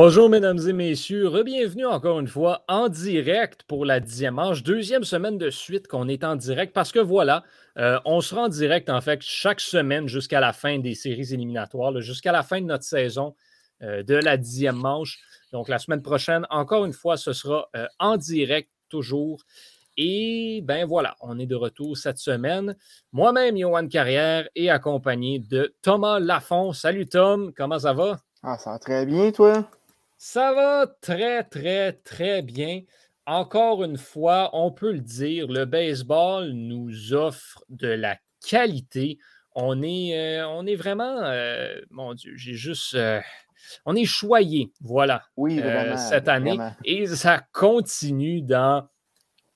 Bonjour, mesdames et messieurs. Bienvenue encore une fois en direct pour la dixième manche. Deuxième semaine de suite qu'on est en direct parce que voilà, euh, on sera en direct en fait chaque semaine jusqu'à la fin des séries éliminatoires, jusqu'à la fin de notre saison euh, de la dixième manche. Donc la semaine prochaine, encore une fois, ce sera euh, en direct toujours. Et ben voilà, on est de retour cette semaine. Moi-même, Johan Carrière, et accompagné de Thomas Lafont. Salut Tom, comment ça va? Ah, ça va très bien, toi? Ça va très, très, très bien. Encore une fois, on peut le dire, le baseball nous offre de la qualité. On est, euh, on est vraiment, euh, mon Dieu, j'ai juste, euh, on est choyé, voilà, oui, cette année. Et ça continue dans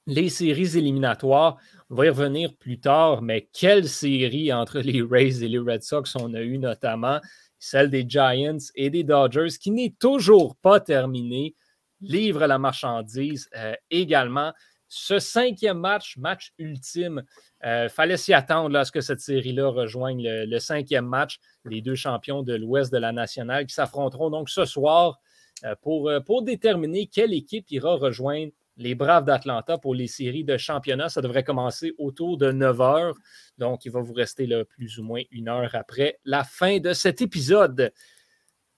les séries éliminatoires. On va y revenir plus tard, mais quelle série entre les Rays et les Red Sox on a eu notamment? Celle des Giants et des Dodgers, qui n'est toujours pas terminée, livre la marchandise euh, également. Ce cinquième match, match ultime, euh, fallait s'y attendre à ce que cette série-là rejoigne le, cinquième match. Les deux champions de l'Ouest de la nationale qui s'affronteront donc ce soir euh, pour déterminer quelle équipe ira rejoindre les Braves d'Atlanta pour les séries de championnat. Ça devrait commencer autour de 9 heures. Donc, il va vous rester là, plus ou moins une heure après la fin de cet épisode.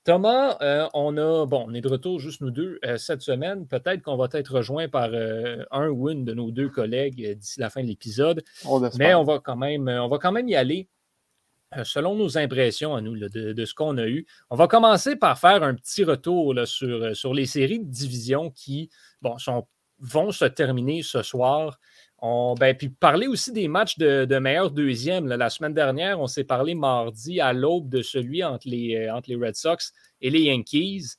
Thomas, euh, on a bon, on est de retour juste nous deux euh, cette semaine. Peut-être qu'on va être rejoint par euh, un ou une de nos deux collègues d'ici la fin de l'épisode. Mais on va quand même, on va quand même y aller selon nos impressions à nous de, ce qu'on a eu. On va commencer par faire un petit retour sur, sur les séries de division qui bon, sont vont se terminer ce soir. On, ben, puis parler aussi des matchs de, meilleur deuxième. La semaine dernière, on s'est parlé mardi à l'aube de celui entre les, euh, entre les Red Sox et les Yankees.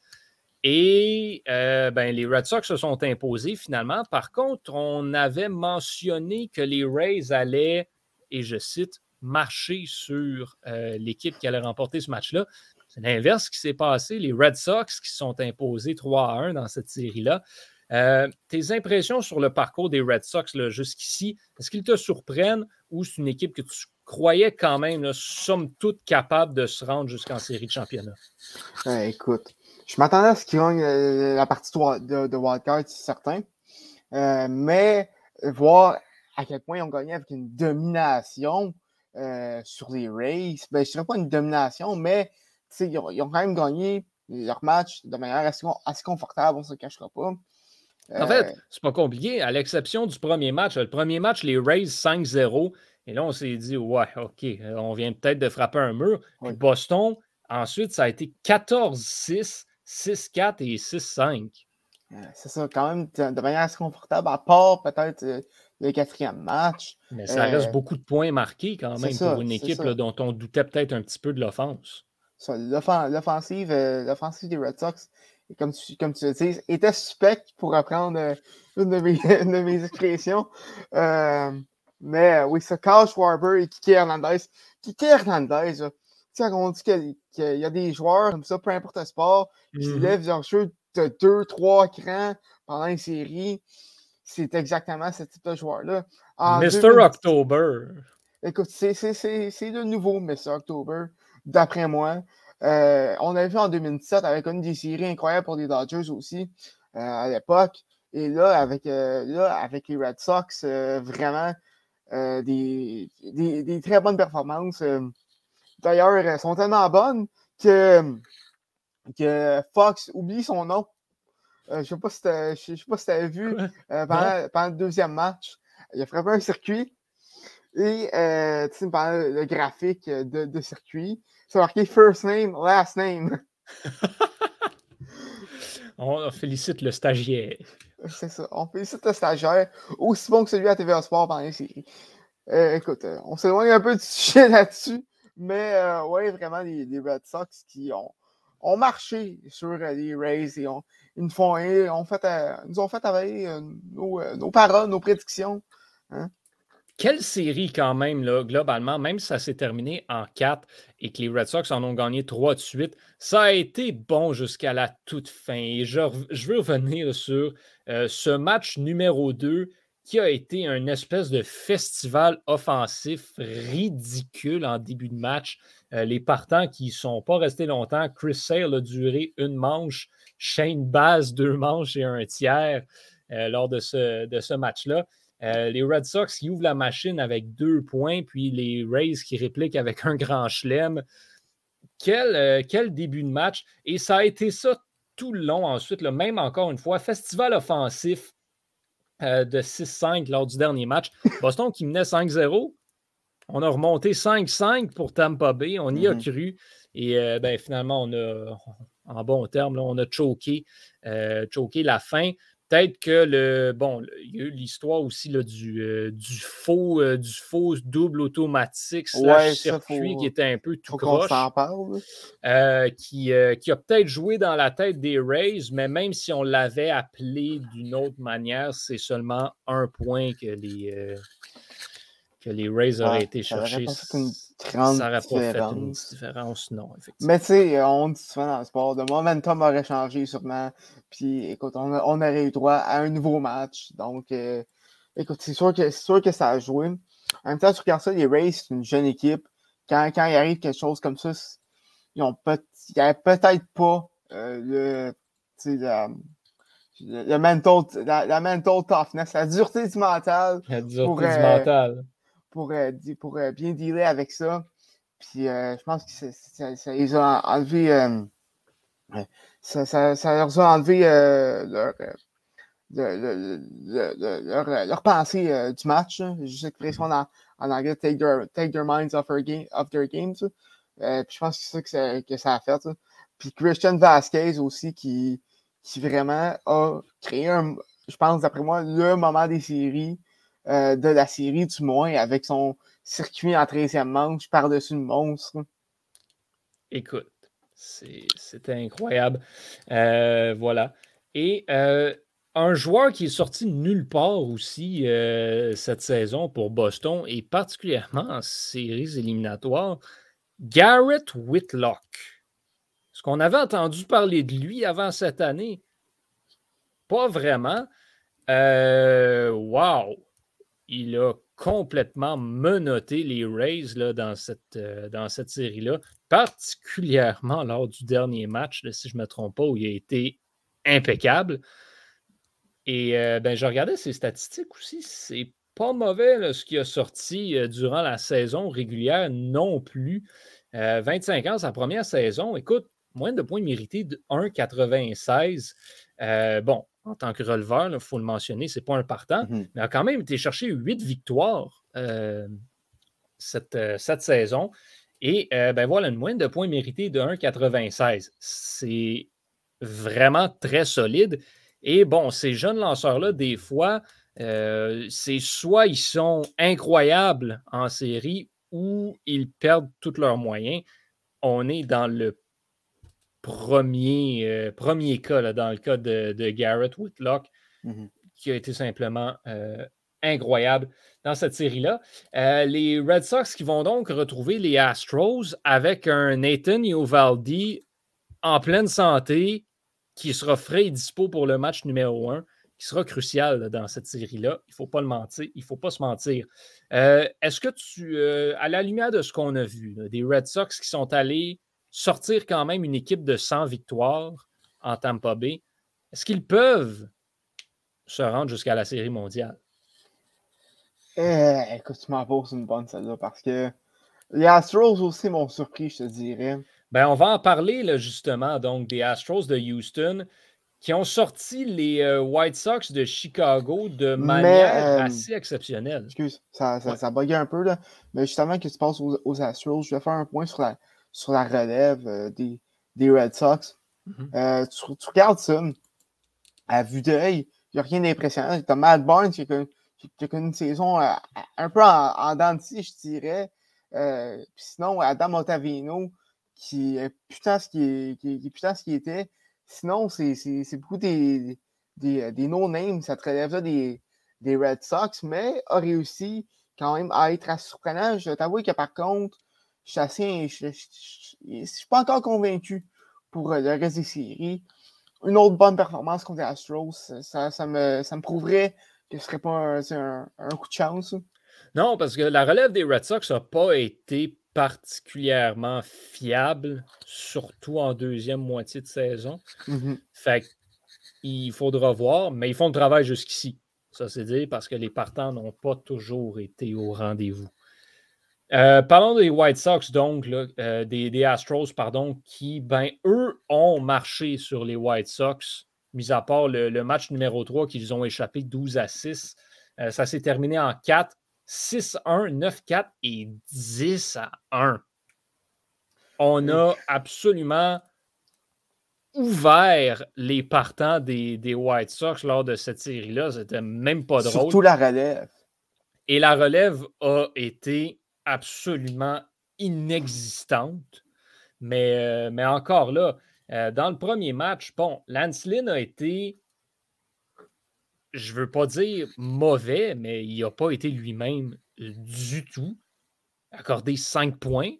Et euh, ben, les Red Sox se sont imposés finalement. Par contre, on avait mentionné que les Rays allaient, et je cite, marcher sur euh, l'équipe qui allait remporter ce match-là. C'est l'inverse qui s'est passé. Les Red Sox qui sont imposés 3 à 1 dans cette série-là. Euh, tes impressions sur le parcours des Red Sox jusqu'ici, est-ce qu'ils te surprennent ou c'est une équipe que tu croyais quand même, là, somme toute, capable de se rendre jusqu'en série de championnat? écoute, je m'attendais à ce qu'ils gagnent euh, la partie de, de Wildcard, c'est certain. Euh, mais voir à quel point ils ont gagné avec une domination sur les Rays, ben, je ne dirais pas une domination, mais ils ont, quand même gagné leur match de manière assez confortable, on ne se cachera pas. En fait, euh, c'est pas compliqué, à l'exception du premier match. Le premier match, les Rays 5-0. Et là, on s'est dit, ouais, OK, euh, on vient peut-être de frapper un mur. Boston, ensuite, ça a été 14-6, 6-4 et 6-5. C'est ça, quand même, de manière assez confortable, à part peut-être euh, le quatrième match. Mais ça reste beaucoup de points marqués quand même pour une équipe dont on doutait peut-être un petit peu de l'offense. L'offensive des Red Sox comme tu, comme tu le dis, était suspect pour reprendre euh, une, de mes, de mes expressions. Euh, mais euh, oui, ça, Carl Schwarber et Kiki Hernandez. Kiki Hernandez, tu sais, on dit qu'il y a des joueurs comme ça, peu importe le sport, qui mm-hmm. lèvent leur jeu de deux, trois crans pendant une série. C'est exactement ce type de joueur-là. Mr. October. Écoute, c'est de nouveau Mr. October, d'après moi. Euh, on avait vu en 2017 avec une des séries incroyables pour les Dodgers aussi euh, à l'époque. Et là, avec, euh, là, avec les Red Sox, vraiment des, des, très bonnes performances. D'ailleurs, elles sont tellement bonnes que, que Fox oublie son nom. je ne sais pas si tu as vu pendant, le deuxième match. Il a frappé un circuit et pendant le graphique de, de circuit, c'est marqué first name, last name. On félicite le stagiaire. C'est ça. On félicite le stagiaire, aussi bon que celui à TVA Sport pendant les séries. Euh, écoute, euh, on s'éloigne un peu du sujet là-dessus, mais euh, ouais, vraiment, les, Red Sox qui ont, ont marché sur les Rays et ont, ils nous, font, ont fait, nous ont fait travailler nos, nos, paroles, nos prédictions. Hein? Quelle série quand même, là, globalement, même si ça s'est terminé en 4 et que les Red Sox en ont gagné 3 de suite, ça a été bon jusqu'à la toute fin. Et je, veux revenir sur euh, ce match numéro 2 qui a été un espèce de festival offensif ridicule en début de match. Euh, les partants qui ne sont pas restés longtemps, Chris Sale a duré une manche, Shane Bass deux manches et un tiers euh, lors de ce, de ce match-là. Euh, les Red Sox qui ouvrent la machine avec deux points, puis les Rays qui répliquent avec un grand chelem. Quel, quel début de match! Et ça a été ça tout le long ensuite, même encore une fois, festival offensif euh, de 6-5 lors du dernier match. Boston qui menait 5-0. On a remonté 5-5 pour Tampa Bay. On y a mm-hmm. cru. Et euh, ben, finalement, on a, en bon terme, on a choqué, euh, choqué la fin. Peut-être que le. Bon, il y a eu l'histoire aussi là, du, euh, du, faux, euh, du faux double automatique slash circuit qui était un peu tout croche. Euh, qui, qui a peut-être joué dans la tête des Rays, mais même si on l'avait appelé d'une autre manière, c'est seulement un point que les, que les Rays auraient été chercher. Ça n'aurait pas fait une différence, non, effectivement. Mais tu sais, on dit souvent dans le sport, le momentum aurait changé sûrement. Puis écoute, on, aurait eu droit à un nouveau match. Donc, euh, écoute, c'est sûr, que, sûr que ça a joué. En même temps, tu regardes ça, les Rays, c'est une jeune équipe. Quand, quand il arrive quelque chose comme ça, ils n'avaient peut-être pas euh, le, le, mental, la, mental toughness, la dureté du mental. La dureté pour, du euh, mental pour, euh, pour euh, bien dealer avec ça. Puis euh, je pense que ça, ça, les a enlevé. Ça, ça, ça, leur a enlevé leur, leur, leur, pensée du match. J'ai cette expression en, en, anglais, take their, take their minds off, their, game, off their games. puis je pense que c'est ça que, ça que ça a fait. Ça. Puis Christian Vasquez aussi, qui, qui vraiment a créé un, je pense, d'après moi, le moment des séries euh, de la série, du moins, avec son circuit en 13e manche par-dessus le monstre. Écoute, c'était incroyable. Euh, voilà. Et euh, un joueur qui est sorti nulle part aussi cette saison pour Boston, et particulièrement en séries éliminatoires, Garrett Whitlock. Est-ce qu'on avait entendu parler de lui avant cette année? Pas vraiment. wow! Il a complètement menotté les Rays là, dans cette, euh, dans cette série-là, particulièrement lors du dernier match, si je ne me trompe pas, où il a été impeccable. Et euh, ben, je regardais ses statistiques aussi. C'est pas mauvais ce qui a sorti euh, durant la saison régulière non plus. 25 ans, sa première saison. Écoute, moins de points mérités de 1,96. bon, en tant que releveur, il faut le mentionner, ce n'est pas un partant, mmh mais a quand même été chercher huit victoires euh, cette, euh, cette, saison. Et euh, ben voilà, une moyenne de points mérités de 1,96. C'est vraiment très solide. Et bon, ces jeunes lanceurs-là, des fois, c'est soit ils sont incroyables en série ou ils perdent tous leurs moyens. On est dans le premier, euh, premier cas, dans le cas de, Garrett Whitlock, mmh qui a été simplement euh, incroyable dans cette série-là. Euh, les Red Sox qui vont donc retrouver les Astros avec un Nathan Iovaldi en pleine santé, qui sera frais et dispo pour le match numéro un, qui sera crucial dans cette série-là. Il ne faut pas le mentir, il ne faut pas se mentir. Est-ce que tu, à la lumière de ce qu'on a vu, des Red Sox qui sont allés sortir quand même une équipe de 100 victoires en Tampa Bay, est-ce qu'ils peuvent se rendre jusqu'à la Série mondiale? Eh, écoute, tu m'en poses une bonne celle-là parce que les Astros aussi m'ont surpris, je te dirais. Ben, on va en parler là, justement, donc des Astros de Houston qui ont sorti les euh, White Sox de Chicago de manière euh, assez exceptionnelle. Excuse, ça, ça, un peu, là. mais justement que tu passes aux Astros, je vais faire un point sur la, sur la relève euh, des, des, Red Sox. Mm-hmm. Euh, tu, regardes ça, à vue d'œil, il n'y a rien d'impressionnant. Tu as Matt Barnes qui a, connu une saison euh, un peu en, en dents je dirais. sinon, Adam Ottavino, qui est putain ce qui, qui, qui ce qui était. Sinon, c'est beaucoup des, des, des no-names. Ça te relève des, des Red Sox, mais a réussi quand même à être assez surprenant. Je t'avoue que par contre, je suis suis pas encore convaincu pour euh, le reste des séries. Une autre bonne performance contre les Astros, ça, ça, me, ça me prouverait que ce serait pas un, coup de chance? Non, parce que la relève des Red Sox n'a pas été particulièrement fiable, surtout en deuxième moitié de saison. Mm-hmm. Fait il faudra voir, mais ils font le travail jusqu'ici. Ça, c'est dit parce que les partants n'ont pas toujours été au rendez-vous. Euh, parlons des White Sox, donc, euh, des, Astros, pardon, qui, ben, eux, ont marché sur les White Sox, mis à part le, match numéro 3 qu'ils ont échappé 12 à 6. Euh, ça s'est terminé en 4, 6-1, 9-4 et 10 à 1. On a absolument ouvert les partants des, des White Sox lors de cette série-là. C'était même pas drôle. Surtout la relève. Et la relève a été absolument inexistante. Mais, euh, mais encore là, euh, dans le premier match, bon, Lance Lynn a été, je ne veux pas dire mauvais, mais il n'a pas été lui-même du tout. Accordé cinq points.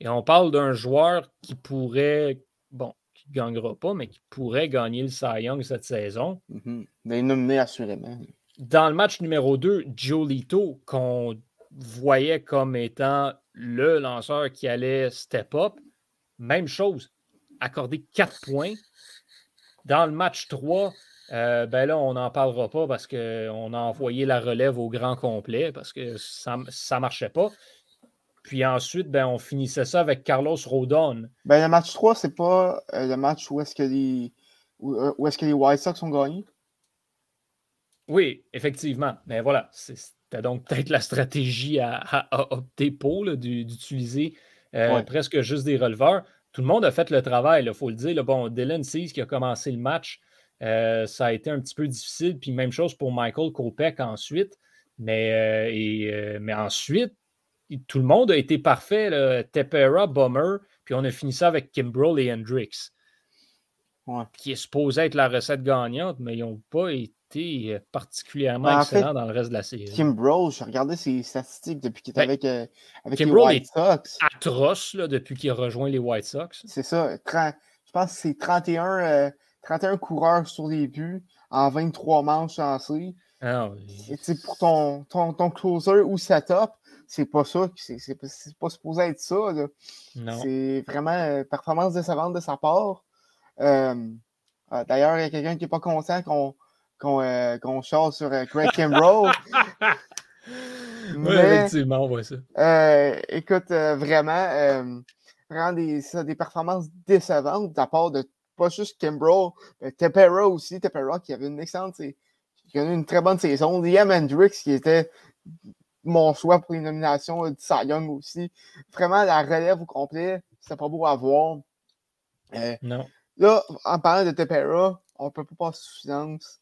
Et on parle d'un joueur qui pourrait, bon, qui ne gagnera pas, mais qui pourrait gagner le Cy Young cette saison. Mm-hmm. Mais nominé assurément. Dans le match numéro 2, Jolito, qu'on voyait comme étant le lanceur qui allait step up. Même chose, accorder 4 points. Dans le match 3, euh, ben là, on n'en parlera pas parce qu'on a envoyé la relève au grand complet parce que ça ne marchait pas. Puis ensuite, ben, on finissait ça avec Carlos Rodon. Ben, le match 3, c'est pas euh, le match où est-ce que les où, est-ce que les White Sox ont gagné? Oui, effectivement. Mais voilà, c'est donc peut-être la stratégie à, opter pour d'utiliser euh, presque juste des releveurs. Tout le monde a fait le travail, il faut le dire. Bon, Dylan Seas qui a commencé le match, euh, ça a été un petit peu difficile. Puis même chose pour Michael Kopech ensuite. Mais, euh, et, mais ensuite, tout le monde a été parfait. Tepera, Bomber, puis on a fini ça avec Kimbrell et Hendricks. Qui est supposé être la recette gagnante, mais ils n'ont pas été euh, particulièrement ben, excellent dans le reste de la série. Kim Bro, j'ai regardé ses statistiques depuis qu'il était ben, avec, euh, les White Sox. atroce là, depuis qu'il a rejoint les White Sox. C'est ça. je pense que c'est 31, 31 euh, coureurs sur les buts en 23 manches lancées. Ah, pour ton, ton, ton, closer ou setup, c'est pas ça. C'est pas supposé être ça. C'est vraiment performance décevante de sa part. D'ailleurs, il y a quelqu'un qui n'est pas conscient qu'on qu'on euh, chasse sur euh, Craig Kimbrough. oui, effectivement, on voit ça. Euh, écoute, vraiment, vraiment des, des performances décevantes de la part de pas juste Kimbrough, mais Tepera aussi. Tepera qui avait une excellente, qui a eu une très bonne saison. Liam Hendricks qui était mon choix pour les nominations de Cy Young aussi. Vraiment, la relève au complet, c'était pas beau à voir. non. Là, en parlant de Tepera, on ne peut pas passer sous silence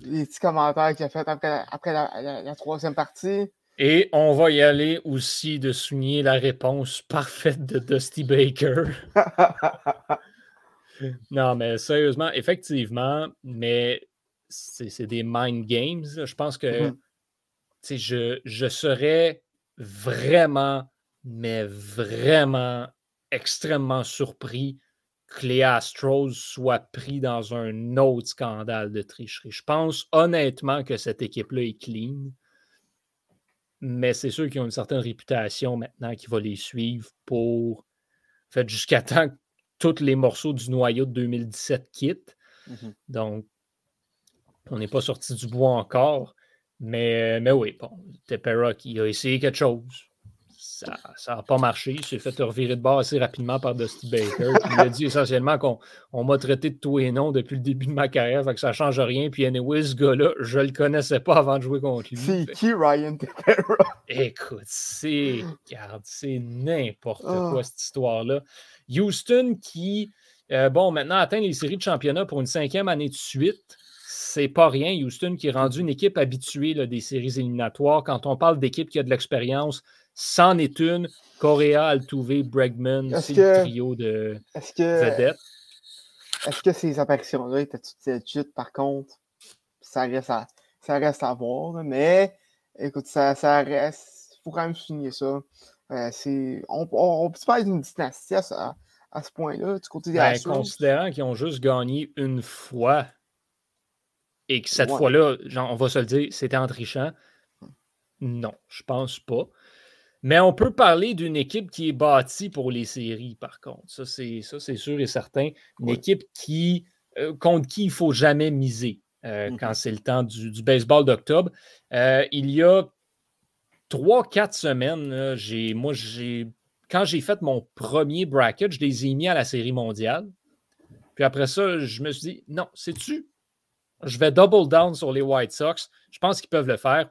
les petits commentaires qu'il a fait après, la, troisième partie. Et on va y aller aussi de souligner la réponse parfaite de Dusty Baker. non, mais sérieusement, effectivement, mais c'est des mind games. Je pense que mm-hmm. je, je serais vraiment, mais vraiment extrêmement surpris que les Astros soient pris dans un autre scandale de tricherie. Je pense honnêtement que cette équipe-là est clean, mais c'est sûr qu'ils ont une certaine réputation maintenant qui va les suivre pour. fait, jusqu'à temps que tous les morceaux du noyau de 2017 quittent. Mm-hmm. Donc, on n'est pas sorti du bois encore. Mais, mais oui, bon, Tepera qui a essayé quelque chose ça n'a pas marché. Il s'est fait revirer de bord assez rapidement par Dusty Baker. il a dit essentiellement qu'on m'a traité de tout et non depuis le début de ma carrière, fait que ça ne change rien. Puis anyway, ce gars-là, je ne le connaissais pas avant de jouer contre lui. C'est qui Ryan Écoute, c'est c'est n'importe ah. quoi cette histoire-là. Houston qui, euh, bon, maintenant atteint les séries de championnat pour une cinquième année de suite c'est pas rien. Houston qui est rendu une équipe habituée des séries éliminatoires. Quand on parle d'équipe qui a de l'expérience, c'en est une. Correa, Altuve, Bregman, c'est le trio de est que, vedettes. Est-ce que ces apparitions-là étaient toutes chutes, par contre? Ça reste à, ça reste à voir. Mais écoute, ça, ça reste. Il faut quand même souligner ça. Euh, on, on, peut pas être une dynastie à, à, ce point-là, du côté des ben, Considérant qu'ils ont juste gagné une fois et que cette fois-là, on va se le dire, c'était en trichant. Non, je pense pas. Mais on peut parler d'une équipe qui est bâtie pour les séries, par contre. Ça, c'est, ça, c'est sûr et certain. Une équipe qui, euh, contre qui il ne faut jamais miser euh, quand mm-hmm. c'est le temps du, baseball d'octobre. Euh, il y a trois, quatre semaines, j'ai, moi, j'ai, quand j'ai fait mon premier bracket, je les ai mis à la série mondiale. Puis après ça, je me suis dit, non, sais-tu, je vais double down sur les White Sox. Je pense qu'ils peuvent le faire.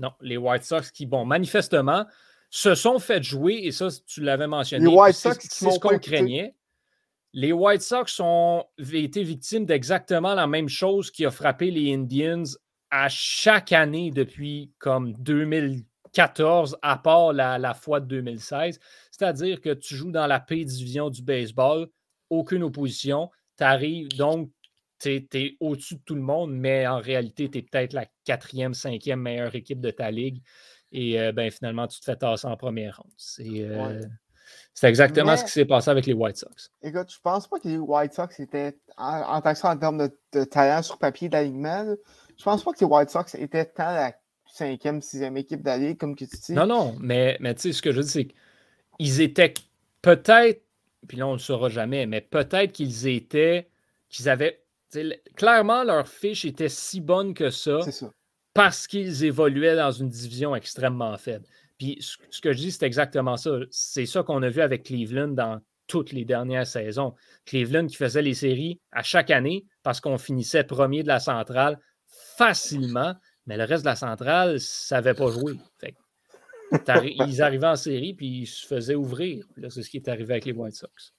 Non, les White Sox qui, bon, manifestement, se sont fait jouer, et ça, tu l'avais mentionné. Les White Sox, c'est ce qu'on craignait. Les White Sox ont été victimes d'exactement la même chose qui a frappé les Indians à chaque année depuis comme 2014, à part la, la fois de 2016. C'est-à-dire que tu joues dans la P division du baseball, aucune opposition. Tu arrives, donc tu es, au-dessus de tout le monde, mais en réalité, tu es peut-être la quatrième, cinquième meilleure équipe de ta ligue. Et euh, ben, finalement, tu te fais tasser en première ronde. C'est euh, exactement ce qui s'est passé avec les White Sox. Écoute, je pense pas que les White Sox étaient, en, en tant que ça, en termes de, talent sur papier d'alignement, je pense pas que les White Sox étaient tant la cinquième, sixième équipe de la ligue, comme tu dis. Non, non, mais, mais tu sais, ce que je dire, c'est qu'ils étaient peut-être, puis là, on ne le saura jamais, mais peut-être qu'ils étaient, qu'ils avaient clairement, leur fiche était si bonne que ça, parce qu'ils évoluaient dans une division extrêmement faible. Puis ce que je dis, c'est exactement ça. C'est ça qu'on a vu avec Cleveland dans toutes les dernières saisons. Cleveland qui faisait les séries à chaque année parce qu'on finissait premier de la centrale facilement, mais le reste de la centrale ne savait pas jouer. ils arrivaient en série puis ils se faisaient ouvrir. C'est ce qui est arrivé avec les White Sox.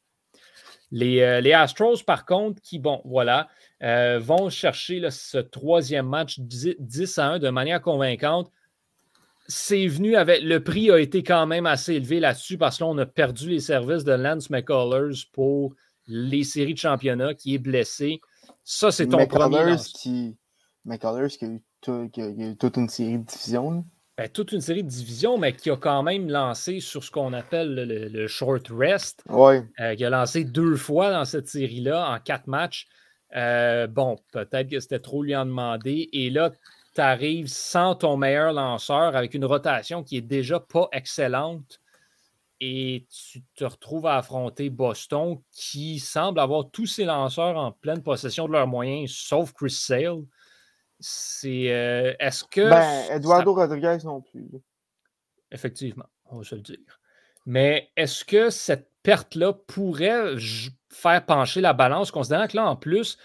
Euh, les, Astros, par contre, qui, bon, voilà, euh, vont chercher ce troisième match 10, à 1 de manière convaincante. C'est venu avec. Le prix a été quand même assez élevé là-dessus parce que là, on a perdu les services de Lance McCullers pour les séries de championnat qui est blessé. Ça, c'est ton premier. Qui... McCullers qui a, eu qui a eu toute une série de divisions. Ben, toute une série de divisions, mais qui a quand même lancé sur ce qu'on appelle le, short rest. Ouais. Euh, qui a lancé deux fois dans cette série-là en quatre matchs. Euh, bon, peut-être que c'était trop lui en demander. Et là, tu arrives sans ton meilleur lanceur avec une rotation qui est déjà pas excellente. Et tu te retrouves à affronter Boston qui semble avoir tous ses lanceurs en pleine possession de leurs moyens, sauf Chris Sale. C'est. Euh, est-ce que. Ben, Eduardo Rodriguez non plus. Effectivement, on va se le dire. Mais est-ce que cette perte-là pourrait faire pencher la balance, considérant que là, en plus,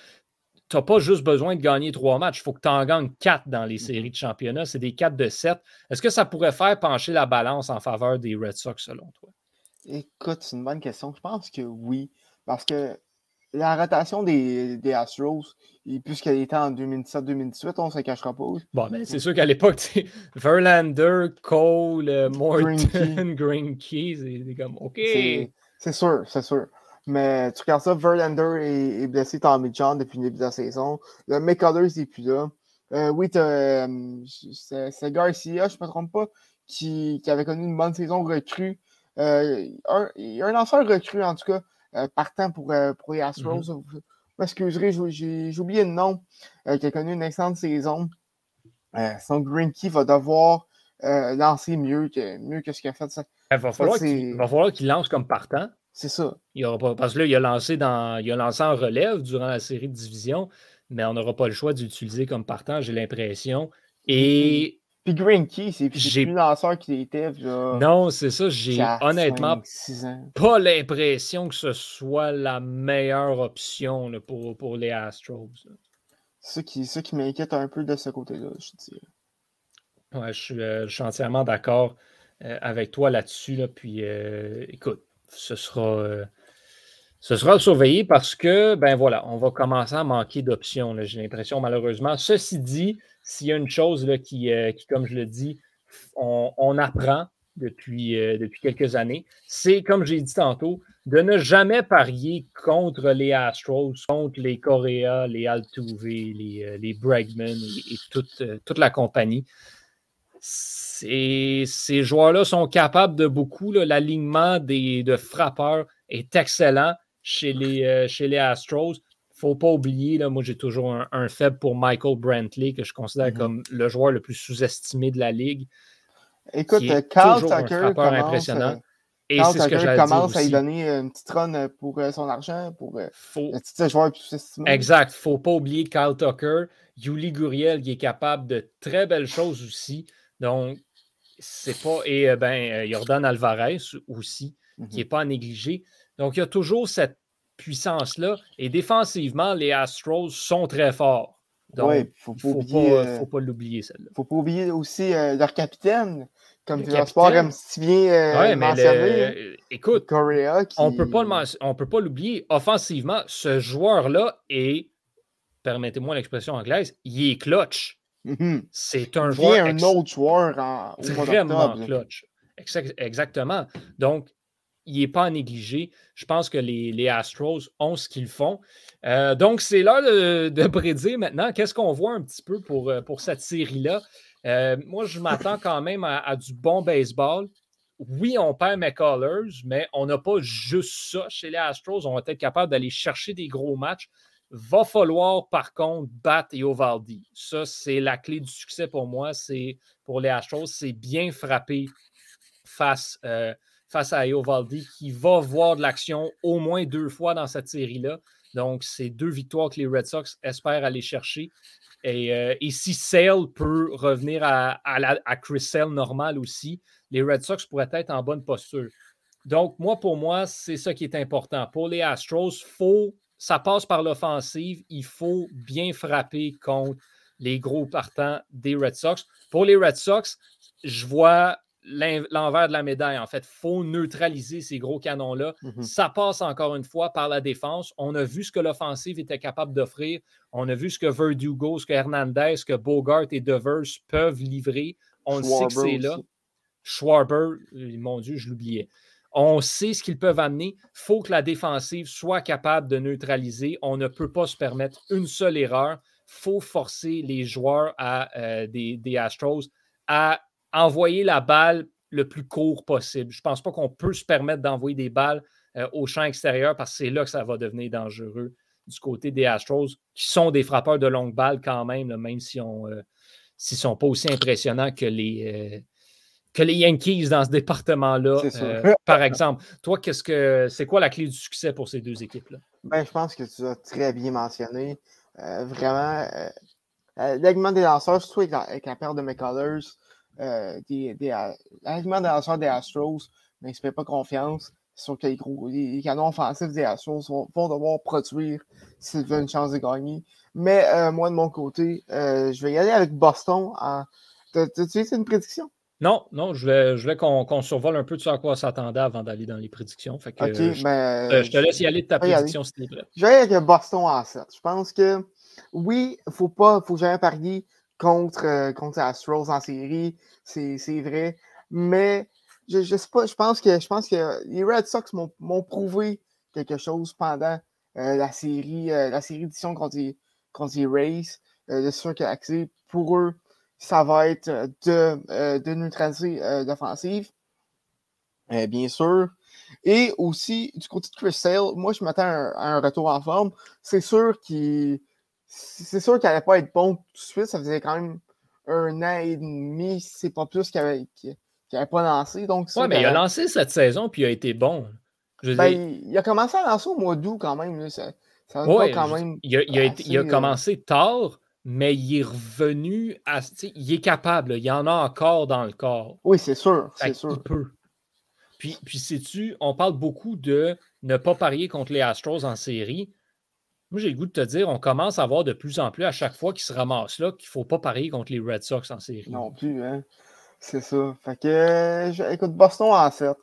tu n'as pas juste besoin de gagner trois matchs, il faut que tu en gagnes quatre dans les séries de championnat. C'est des quatre de sept. Est-ce que ça pourrait faire pencher la balance en faveur des Red Sox, selon toi? Écoute, c'est une bonne question. Je pense que oui. Parce que la rotation des, des Astros, puisqu'elle était en 2017-2018, on ne se cachera pas. Bon, mais c'est sûr qu'à l'époque, Verlander, Cole, euh, Morton, Greenkey, c'est comme OK. C'est sûr, c'est sûr. Mais tu regardes ça, Verlander est, est blessé Tommy John depuis le début de la saison. Le McCullers n'est plus là. Euh, oui, euh, c'est Garcia, je ne me trompe pas, qui, qui, avait connu une bonne saison recrue. il y a un lanceur recru, en tout cas, euh, partant pour, euh, pour les Astros. Mm-hmm. Vous m'excuserez, j'ai oublié le nom, euh, qui a connu une excellente saison. son Green Key va devoir lancer mieux que, mieux que ce qu'il a fait. Ça. Il va falloir qu'il lance comme partant. C'est ça. Il aura pas, parce que là, il a, lancé dans, il a lancé en relève durant la série de division, mais on n'aura pas le choix d'utiliser comme partant, j'ai l'impression. Et puis Green Key, c'est plus lanceur qu'il était. non, c'est ça. J'ai honnêtement pas l'impression que ce soit la meilleure option pour, pour les Astros. C'est ça qui, m'inquiète un peu de ce côté-là, je dirais. Ouais, je suis, euh, entièrement d'accord euh, avec toi là-dessus. Puis euh, écoute, ce sera. ce sera surveillé parce que, ben voilà, on va commencer à manquer d'options, j'ai l'impression, malheureusement. Ceci dit, s'il y a une chose euh, qui, comme je le dis, on, apprend depuis, euh, depuis quelques années, c'est, comme j'ai dit tantôt, de ne jamais parier contre les Astros, contre les Correa, les Altuve, les, euh, les Bregman et, toute, la compagnie. Ces, ces joueurs-là sont capables de beaucoup. L'alignement de frappeurs est excellent chez les Astros. Faut pas oublier, là, moi j'ai toujours un, faible pour Michael Brantley, que je considère mm-hmm. comme le joueur le plus sous-estimé de la ligue. Écoute, Carl Tucker commence, impressionnant. Euh, et c'est ce que commence à lui donner une petite run pour euh, son argent, pour euh, faut... le petit joueur plus sous-estimé. Exact. faut pas oublier Carl Tucker, Yuli Guriel qui est capable de très belles choses aussi. Donc, c'est pas. Et ben, Jordan Alvarez aussi, qui n'est mm-hmm. pas à négliger. Donc, il y a toujours cette puissance-là. Et défensivement, les Astros sont très forts. Donc, il ne faut, faut, pas, l'oublier, celle-là. faut pas oublier aussi leur capitaine, comme tu sport aime si bien euh, mentionné. Écoute, on ne peut pas l'oublier. Offensivement, ce joueur-là est, permettez-moi l'expression anglaise, il est clutch. Mm-hmm. C'est un joueur. un autre joueur en, Vraiment clutch. Exactement. Donc, il n'est pas à. Je pense que les, Astros ont ce qu'ils font. Euh, donc, c'est l'heure de, prédire maintenant. Qu'est-ce qu'on voit un petit peu pour, euh, cette série-là? Euh, moi, je m'attends quand même à, du bon baseball. Oui, on perd McCullers, mais on n'a pas juste ça chez les Astros. On va être capable d'aller chercher des gros matchs. Va falloir, par contre, battre Eovaldi. Ça, c'est la clé du succès pour moi. C'est pour les Astros, c'est bien frapper face, face à Eovaldi qui va voir de l'action au moins deux fois dans cette série-là. Donc, c'est deux victoires que les Red Sox espèrent aller chercher. Et, euh, si Sale peut revenir à, Chris Sale normal aussi, les Red Sox pourraient être en bonne posture. Donc, moi, pour moi, c'est ça qui est important. Pour les Astros, faut, ça passe par l'offensive. Il faut bien frapper contre les gros partants des Red Sox. Pour les Red Sox, je vois l'envers de la médaille. En fait, il faut neutraliser ces gros canons-là. Mhm. Ça passe encore une fois par la défense. On a vu ce que l'offensive était capable d'offrir. On a vu ce que Verdugo, ce que Hernandez, ce que Bogart et Devers peuvent livrer. On sait que c'est là. Schwarber, euh, mon Dieu, je l'oubliais. On sait ce qu'ils peuvent amener. Il faut que la défensive soit capable de neutraliser. On ne peut pas se permettre une seule erreur. Il faut forcer les joueurs à, euh, des Astros à envoyer la balle le plus court possible. Je ne pense pas qu'on peut se permettre d'envoyer des balles euh, au champ extérieur parce que c'est là que ça va devenir dangereux du côté des Astros, qui sont des frappeurs de longue balle quand même, même si on, euh, s'ils ne sont pas aussi impressionnants que les, euh, que les Yankees dans ce département-là, par exemple. Toi, qu'est-ce que c'est quoi la clé du succès pour ces deux équipes-là? Ben, je pense que tu as très bien mentionné. vraiment, l'alignement des lanceurs, surtout avec la, avec la paire de McCullers, euh, des, des, l'arrivement de des Astros mais ne pas confiance. sur que les, gros, les, canons offensifs des Astros vont, devoir produire s'ils veulent une chance de gagner. Mais euh, moi, de mon côté, euh, je vais y aller avec Boston. En... T'as-tu une prédiction? Non, non, je voulais, je voulais qu'on, survole un peu de ce à quoi s'attendait avant d'aller dans les prédictions. Fait que, je, ben, je, te laisse y aller de ta prédiction, s'il te plaît. Je vais y aller avec Boston en 7. Je pense que oui, il ne faut pas, faut jamais parier contre, euh, contre Astros en série, c'est vrai. Mais je, je, sais pas, je pense que je pense que les Red Sox m'ont prouvé quelque chose pendant euh, la série, euh, la série d'édition contre, contre, les Rays. c'est sûr que pour eux, ça va être de, de neutraliser l'offensive. bien sûr. Et aussi, du côté de Chris Sale, moi, je m'attends à, un retour en forme. C'est sûr qu'il c'est sûr qu'il n'allait pas être bon tout de suite. Ça faisait quand même un an et demi, c'est pas plus qu'il n'avait pas lancé. Donc, ouais, mais il a lancé cette saison puis il a été bon. Ben, il, a commencé à lancer au mois d'août quand même. Ça, ça quand même il, a, il a, euh, commencé tard, mais il est revenu à. Il est capable, il y en a encore dans le corps. Oui, c'est sûr. C'est sûr. Il peut. Puis, puis sais-tu, on parle beaucoup de ne pas parier contre les Astros en série. Moi, j'ai le goût de te dire, on commence à voir de plus en plus à chaque fois qu'ils se ramassent là qu'il ne faut pas parier contre les Red Sox en série. Non plus, hein. C'est ça. Fait que, écoute, Boston en 7.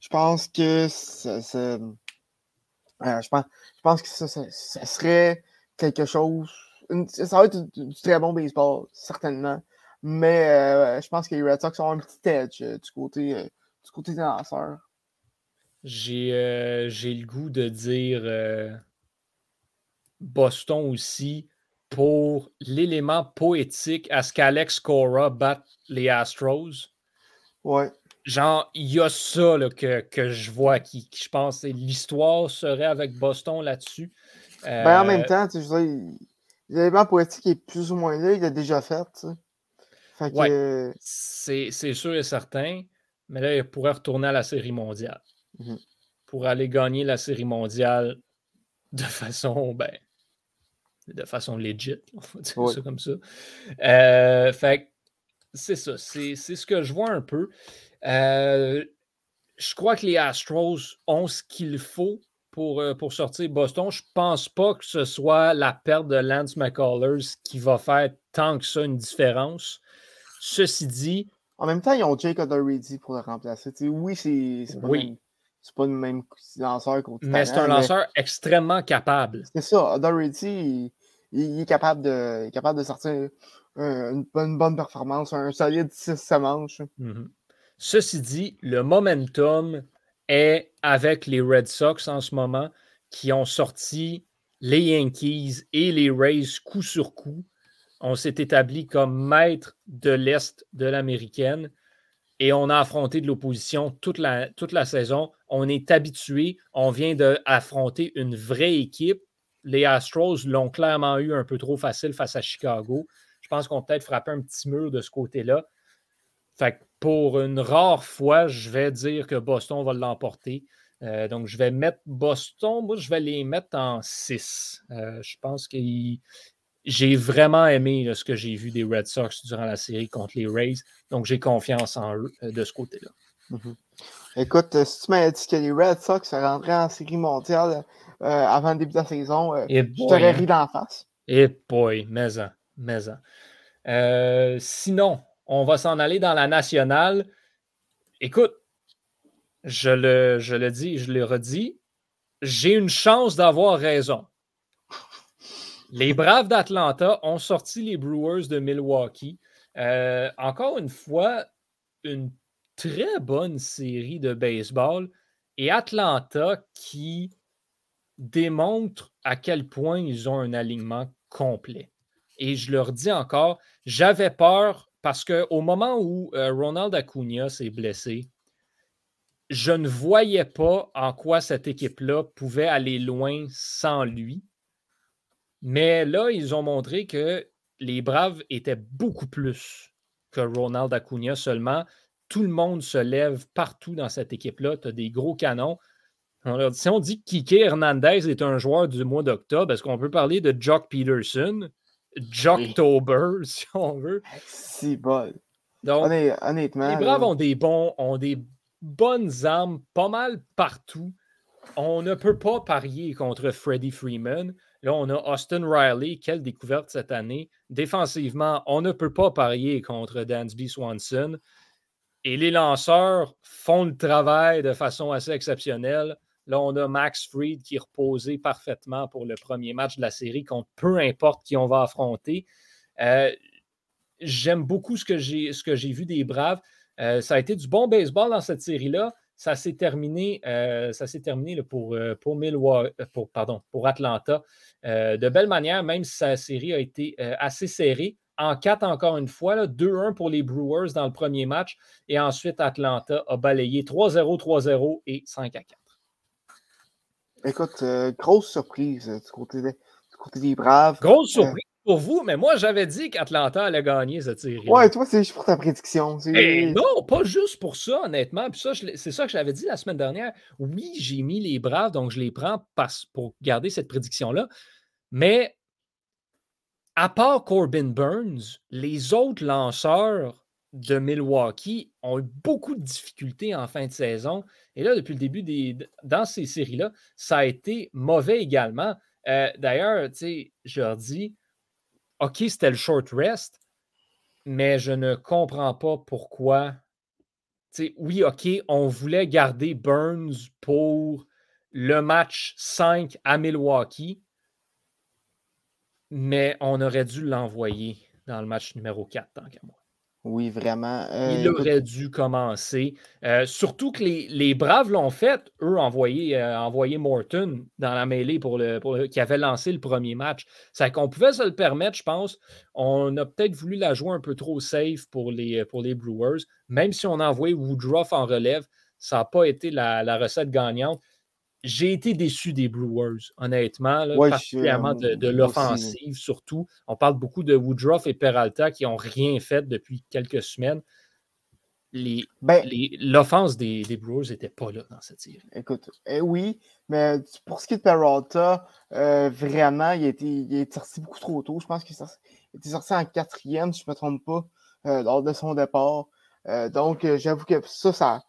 Je pense que c'est. Euh, je, pense, je pense que ça, ça, serait quelque chose. ça va être du, très bon baseball, certainement. Mais euh, je pense que les Red Sox ont un petit edge euh, du, côté, du côté des lanceurs. J'ai le goût de dire Boston aussi pour l'élément poétique à ce qu'Alex Cora batte les Astros. Ouais. Genre, il y a ça que, je vois qui, je pense, l'histoire serait avec Boston là-dessus. Ben, en même temps, tu sais, l'élément poétique est plus ou moins là, il l'a déjà fait. Tu sais. C'est sûr et certain, mais là, il pourrait retourner à la série mondiale. Mhm. Pour aller gagner la série mondiale de façon, ben, de façon legit, on va dire ça comme ça. Euh, fait c'est ça, c'est ce que je vois un peu. Euh, je crois que les Astros ont ce qu'il faut pour, euh, pour sortir Boston. Je ne pense pas que ce soit la perte de Lance McCullers qui va faire tant que ça une différence. Ceci dit. En même temps, ils ont Jake Odorizzi pour le remplacer. oui, c'est pas, oui. Pas, le même lanceur qu'au Mais c'est un lanceur extrêmement capable. C'est ça. Odorizzi, il, est capable de, capable de sortir une, bonne, performance, un solide 6 manches. Mm-hmm. Ceci dit, le momentum est avec les Red Sox en ce moment qui ont sorti les Yankees et les Rays coup sur coup. On s'est établi comme maître de l'Est de l'américaine et on a affronté de l'opposition toute la, toute la saison. On est habitué, on vient d'affronter une vraie équipe. Les Astros l'ont clairement eu un peu trop facile face à Chicago. Je pense qu'on peut-être frappé un petit mur de ce côté-là. Pour une rare fois, je vais dire que Boston va l'emporter. Euh, donc, je vais mettre Boston, moi, je vais les mettre en 6. Euh, je pense que j'ai vraiment aimé ce que j'ai vu des Red Sox durant la série contre les Rays. Donc, j'ai confiance en eux euh, de ce côté-là. Mm-hmm. Écoute, si tu m'avais dit que les Red Sox rentraient en série mondiale avant le début de la saison, je t'aurais ri d'en face. Et boy, mais-en, mais-en. sinon, on va s'en aller dans la nationale. Écoute, je le, je le dis, je le redis, j'ai une chance d'avoir raison. Les Braves d'Atlanta ont sorti les Brewers de Milwaukee. Euh, encore une fois, une très bonne série de baseball. Et Atlanta qui démontre à quel point ils ont un alignement complet. Et je leur dis encore, j'avais peur parce qu'au moment où euh, Ronald Acuna s'est blessé, je ne voyais pas en quoi cette équipe-là pouvait aller loin sans lui. Mais là, ils ont montré que les Braves étaient beaucoup plus que Ronald Acuna seulement. Tout le monde se lève partout dans cette équipe-là. Tu as des gros canons. si on dit que Kike Hernandez est un joueur du mois d'octobre, est-ce qu'on peut parler de Jock Peterson? Jocktober, si on veut. Si bol. Donc, honnêtement. Les Braves ont des bons, ont des bonnes armes pas mal partout. On ne peut pas parier contre Freddie Freeman. Là, on a Austin Riley, quelle découverte cette année. Défensivement, on ne peut pas parier contre Dansby Swanson. Et les lanceurs font le travail de façon assez exceptionnelle. Là, on a Max Fried qui est reposé parfaitement pour le premier match de la série contre peu importe qui on va affronter. Euh, j'aime beaucoup ce que j'ai vu des Braves. Euh, ça a été du bon baseball dans cette série-là. Ça s'est terminé, euh, ça s'est terminé pour, pour, pour, pardon, pour Atlanta de belle manière, même si sa série a été assez serrée. En 4, encore une fois, 2-1 pour les Brewers dans le premier match. Et ensuite, Atlanta a balayé 3-0, 3-0 et 5 4. Écoute, euh, grosse surprise euh, du, côté des, Braves. Grosse euh, surprise pour vous, mais moi, j'avais dit qu'Atlanta allait gagner cette série. Ouais, toi, c'est juste pour ta prédiction. Eh, non, pas juste pour ça, honnêtement. Puis ça, c'est ça que j'avais dit la semaine dernière. Oui, j'ai mis les Braves, donc je les prends pour garder cette prédiction-là. Mais à part Corbin Burns, les autres lanceurs de Milwaukee ont eu beaucoup de difficultés en fin de saison. Et là, depuis le début des, dans ces séries-là, ça a été mauvais également. Euh, d'ailleurs, je leur dis, OK, c'était le short rest, mais je ne comprends pas pourquoi. oui, OK, on voulait garder Burns pour le match 5 à Milwaukee, mais on aurait dû l'envoyer dans le match numéro 4, tant qu'à moi. Oui, vraiment. Euh, il aurait dû commencer. Euh, surtout que les, Braves l'ont fait, eux, envoyer, euh, Morton dans la mêlée pour le, qui avait lancé le premier match. C'est qu'on pouvait se le permettre, je pense. On a peut-être voulu la jouer un peu trop safe pour les, pour les Brewers. Même si on a envoyé Woodruff en relève, ça n'a pas été la, recette gagnante. J'ai été déçu des Brewers, honnêtement, particulièrement de, l'offensive surtout. On parle beaucoup de Woodruff et Peralta qui n'ont rien fait depuis quelques semaines. Ben l'offense des, des, Brewers n'était pas là dans cette série. Écoute, eh oui, mais pour ce qui est de Peralta, euh, vraiment, il, était, il est sorti beaucoup trop tôt. Je pense qu'il était sorti en quatrième, si je ne me trompe pas, euh, lors de son départ. Euh, donc, j'avoue que ça, ça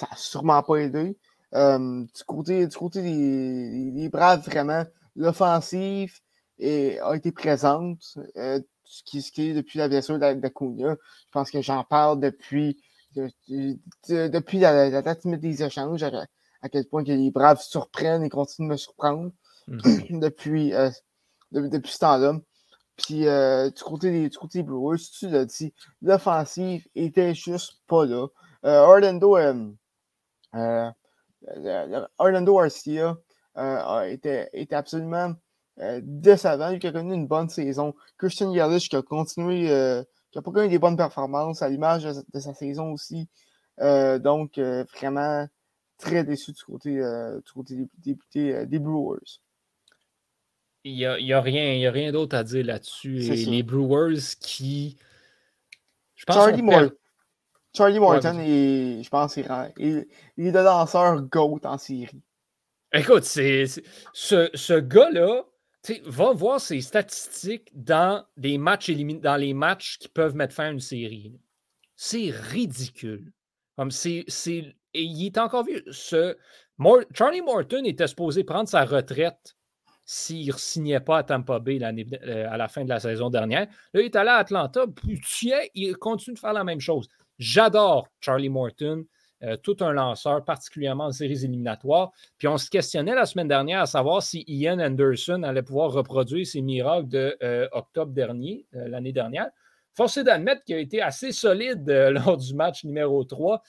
n'a sûrement pas aidé. Euh, du, côté, du côté des, Braves, vraiment, l'offensive a été présente. Euh, ce, qui, ce qui est depuis la blessure d'Acuna. Je pense que j'en parle depuis, depuis la, date des échanges, à, quel point que les Braves surprennent et continuent de me surprendre mm-hmm. depuis, euh, depuis ce temps-là. Puis du, côté des, du côté des Brewers, tu l'as dit, l'offensive était juste pas là. Orlando, Orlando Garcia euh, était, absolument euh, décevant. Il a connu une bonne saison. Christian Yelich qui a continué, euh, qui a pas connu des bonnes performances à l'image de, sa saison aussi. donc, vraiment très déçu du côté, du côté des, des, Brewers. Il n'y a, y a, rien, rien d'autre à dire là-dessus. Les Brewers qui. Je pense Charlie Moore. Charlie Morton, je pense, il, il, il est le lanceur GOAT en série. Écoute, c'est, ce, ce gars-là, va voir ses statistiques dans, des matchs dans les matchs qui peuvent mettre fin à une série. C'est ridicule. Comme c'est, c'est, il est encore vu. Ce, Charlie Morton était supposé prendre sa retraite s'il ne signait pas à Tampa Bay euh, à la fin de la saison dernière. Là, il est allé à Atlanta, puis tiens, il continue de faire la même chose. J'adore Charlie Morton, euh, tout un lanceur, particulièrement en séries éliminatoires. Puis on se questionnait la semaine dernière à savoir si Ian Anderson allait pouvoir reproduire ses miracles de euh, octobre dernier, euh, l'année dernière. Force est d'admettre qu'il a été assez solide lors du match numéro 3.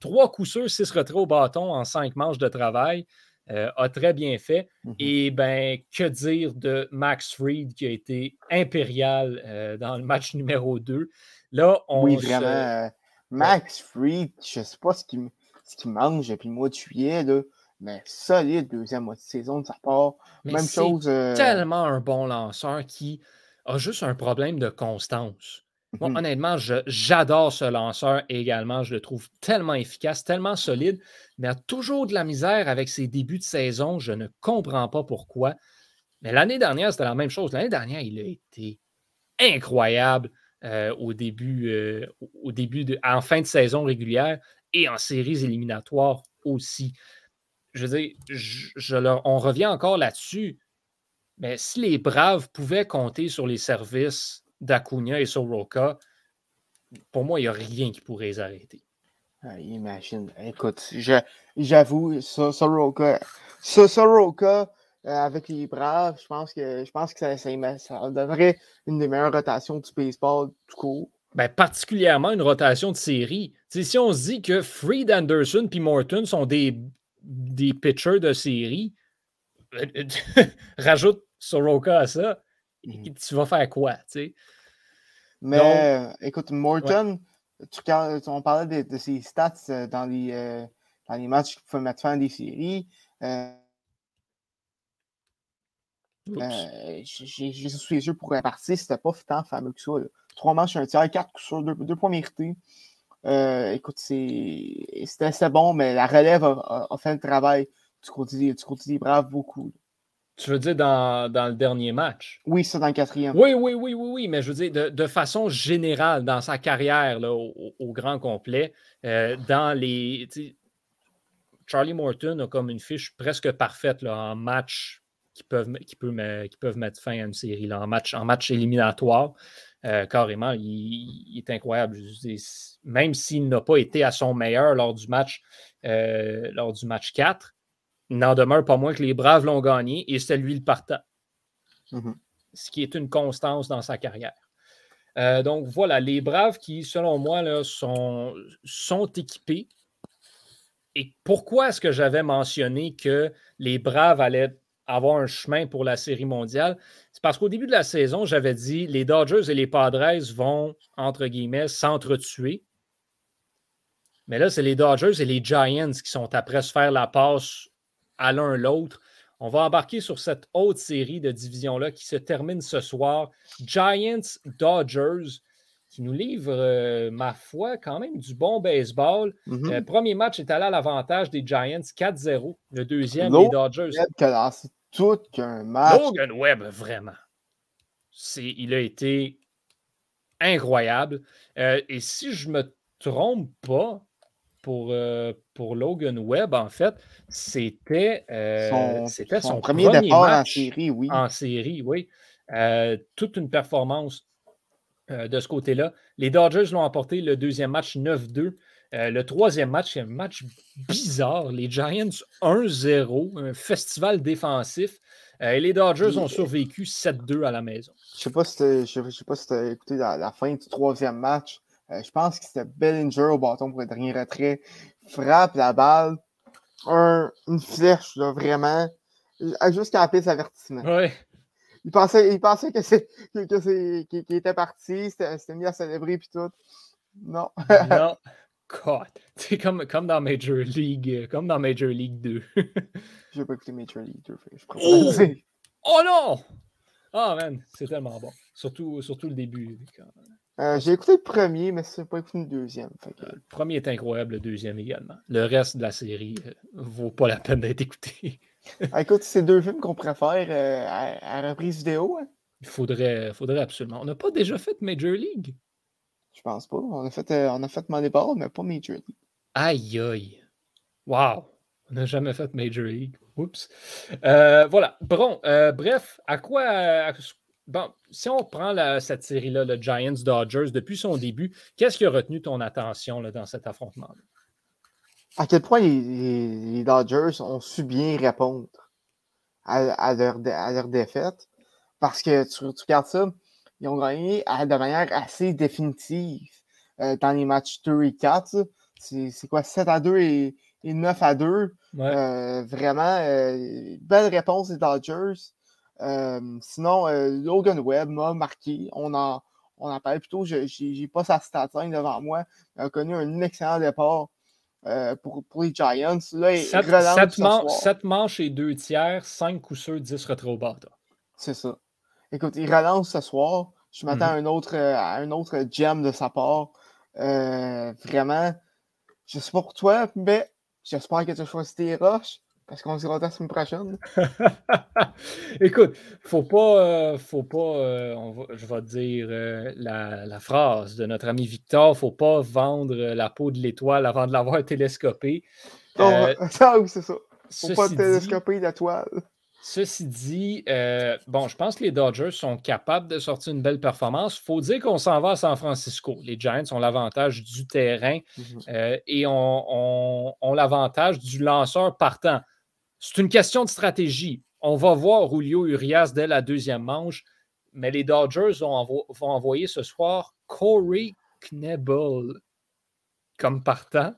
Trois coups sûrs, six retraits au bâton en cinq manches de travail. a très bien fait. Mm-hmm. Et ben, que dire de Max Fried qui a été impérial dans le match numéro 2. Là, on oui, vraiment. Euh, Max Freed, je ne sais pas ce qu'il mange depuis le mois de juillet, là, mais solide deuxième mois de saison de sa part. Même chose. Euh, tellement un bon lanceur qui a juste un problème de constance. Moi, mhm. honnêtement, j'adore ce lanceur également. Je le trouve tellement efficace, tellement solide, mais a toujours de la misère avec ses débuts de saison. Je ne comprends pas pourquoi. Mais l'année dernière, c'était la même chose. L'année dernière, il a été incroyable. Euh, au début, euh, au début de, en fin de saison régulière et en séries éliminatoires aussi. Je veux dire, on revient encore là-dessus. Mais si les Braves pouvaient compter sur les services d'Acuna et Soroka, pour moi, il n'y a rien qui pourrait les arrêter. Ah, imagine. Écoute, j'avoue, Soroka, Soroka avec les Braves, je pense que, je pense que ça, ça, devrait une des meilleures rotations du baseball tout court. Ben, particulièrement une rotation de série. si on se dit que Freed Anderson et Morton sont des, des pitchers de série, rajoute Soroka à ça, mhm. tu vas faire quoi? Mais écoute, Morton, on parlait de, ses stats euh, dans les, euh, dans les matchs qui pouvaient mettre fin à des séries. Euh, j'ai sous les yeux pour répartir, c'était pas tant fameux que ça. Trois manches, un tiers, quatre coups sur deux, deux points mérités. Euh, écoute, c'était bon, mais la relève a, fait le travail du côté, du côté des Braves beaucoup. Tu veux dire dans, dans, le dernier match? Oui, c'est dans le quatrième. Oui, oui, oui, oui, oui, mais je veux dire, de, de façon générale, dans sa carrière là, au, grand complet, euh, dans les. Charlie Morton a comme une fiche presque parfaite là, en match qui peuvent, qui, qui peuvent mettre fin à une série là, en, match, en match éliminatoire. Euh, carrément, il, est incroyable. Même s'il n'a pas été à son meilleur lors du match, euh, lors du match 4, il n'en demeure pas moins que les Braves l'ont gagné et c'est lui le partant. Mm-hmm. Ce qui est une constance dans sa carrière. Euh, donc voilà, les Braves qui, selon moi, là, sont, sont équipés. Et pourquoi est-ce que j'avais mentionné que les Braves allaient avoir un chemin pour la Série mondiale, c'est parce qu'au début de la saison, j'avais dit les Dodgers et les Padres vont, entre guillemets, s'entretuer. Mais là, c'est les Dodgers et les Giants qui sont après se faire la passe à l'un l'autre. On va embarquer sur cette autre série de divisions-là qui se termine ce soir. Giants Dodgers, qui nous livre, euh, ma foi, quand même du bon baseball. Le Mhm. premier match est allé à l'avantage des Giants 4-0. Le deuxième, les Dodgers. Webb qui a lancé tout qu'un match. Logan Webb, vraiment. C'est, il a été incroyable. Euh, et si je me trompe pas, pour, euh, pour Logan Webb, en fait, c'était, euh, son, c'était son, premier, premier départ en match série, oui. en série, oui. Euh, toute une performance euh, de ce côté-là. Les Dodgers l'ont emporté le deuxième match 9-2. Euh, le troisième match, c'est un match bizarre. Les Giants 1-0, un festival défensif. Euh, et les Dodgers ont survécu 7-2 à la maison. Je sais pas si t'as- je sais- pas si tu as écouté la, la fin du troisième match. Je pense que c'était Bellinger au bâton pour le dernier retrait. Frappe la balle. Un- une flèche, là, vraiment. Jusqu'à la piste d'avertissement. Ouais. Il pensait, il pensait que c'est que, c'est qu'il qu'il était parti, c'était c'était mis à célébrer puis tout. Non. non. God. C'est comme, comme dans Major League, euh, comme dans Major League 2. J'ai pas écouté Major League 2. fait que Je préfère Oh! dire. oh non! Ah man, c'est tellement bon. Surtout, surtout le début. Euh, J'ai écouté le premier, mais c'est pas écouté le deuxième. fait que- Le premier est incroyable, le deuxième également. Le reste de la série euh, vaut pas la peine d'être écouté. Ah, écoute, c'est deux films qu'on préfère euh, à, à reprise vidéo. hein. Il faudrait, faudrait absolument. On n'a pas déjà fait Major League? Je pense pas. On a fait, euh, on a fait Moneyball, mais pas Major League. Aïe aïe. Wow. On n'a jamais fait Major League. Oups. Euh, voilà. Bon, euh, bref, à quoi. à- bon, si on prend la- cette série-là, le Giants Dodgers, depuis son début, qu'est-ce qui a retenu ton attention là, dans cet affrontement? À quel point les, les- les Dodgers ont su bien répondre à, à leur, dé- à leur défaite? Parce que tu, tu regardes ça, ils ont gagné à- de manière assez définitive euh, dans les matchs 2 et 4. là. C'est quoi, 7 à 2 et, et 9 à 2. Ouais. Euh, vraiment, euh, belle réponse des Dodgers. Sinon, Logan Webb m'a marqué. On en, on en parlait plus tôt. Je n'ai pas sa statine devant moi. Il a connu un excellent départ euh, pour, pour les Giants. Là, Sept, sept ce man- soir. sept manches et deux tiers, cinq coups sûrs, 10 retraits au bâton. C'est ça. Écoute, il relance ce soir. Je m'attends à un autre à un autre gem de sa part. Euh, vraiment, je sais pas pour toi, mais j'espère que tu as choisi tes roches. Parce qu'on se retrouve la semaine prochaine. Écoute, faut pas, euh, faut pas, euh, on va- je vais te dire euh, la, la phrase de notre ami Victor, faut pas vendre la peau de l'étoile avant de l'avoir télescopée. Euh, ça, oui, c'est ça. Faut pas dit, télescoper la toile. ceci dit, bon, je pense que les Dodgers sont capables de sortir une belle performance. Il faut dire qu'on s'en va à San Francisco. Les Giants ont l'avantage du terrain euh, et ont on, on l'avantage du lanceur partant. C'est une question de stratégie. On va voir Julio Urias dès la deuxième manche, mais les Dodgers vont, envo- vont envoyer ce soir Corey Knebel comme partant.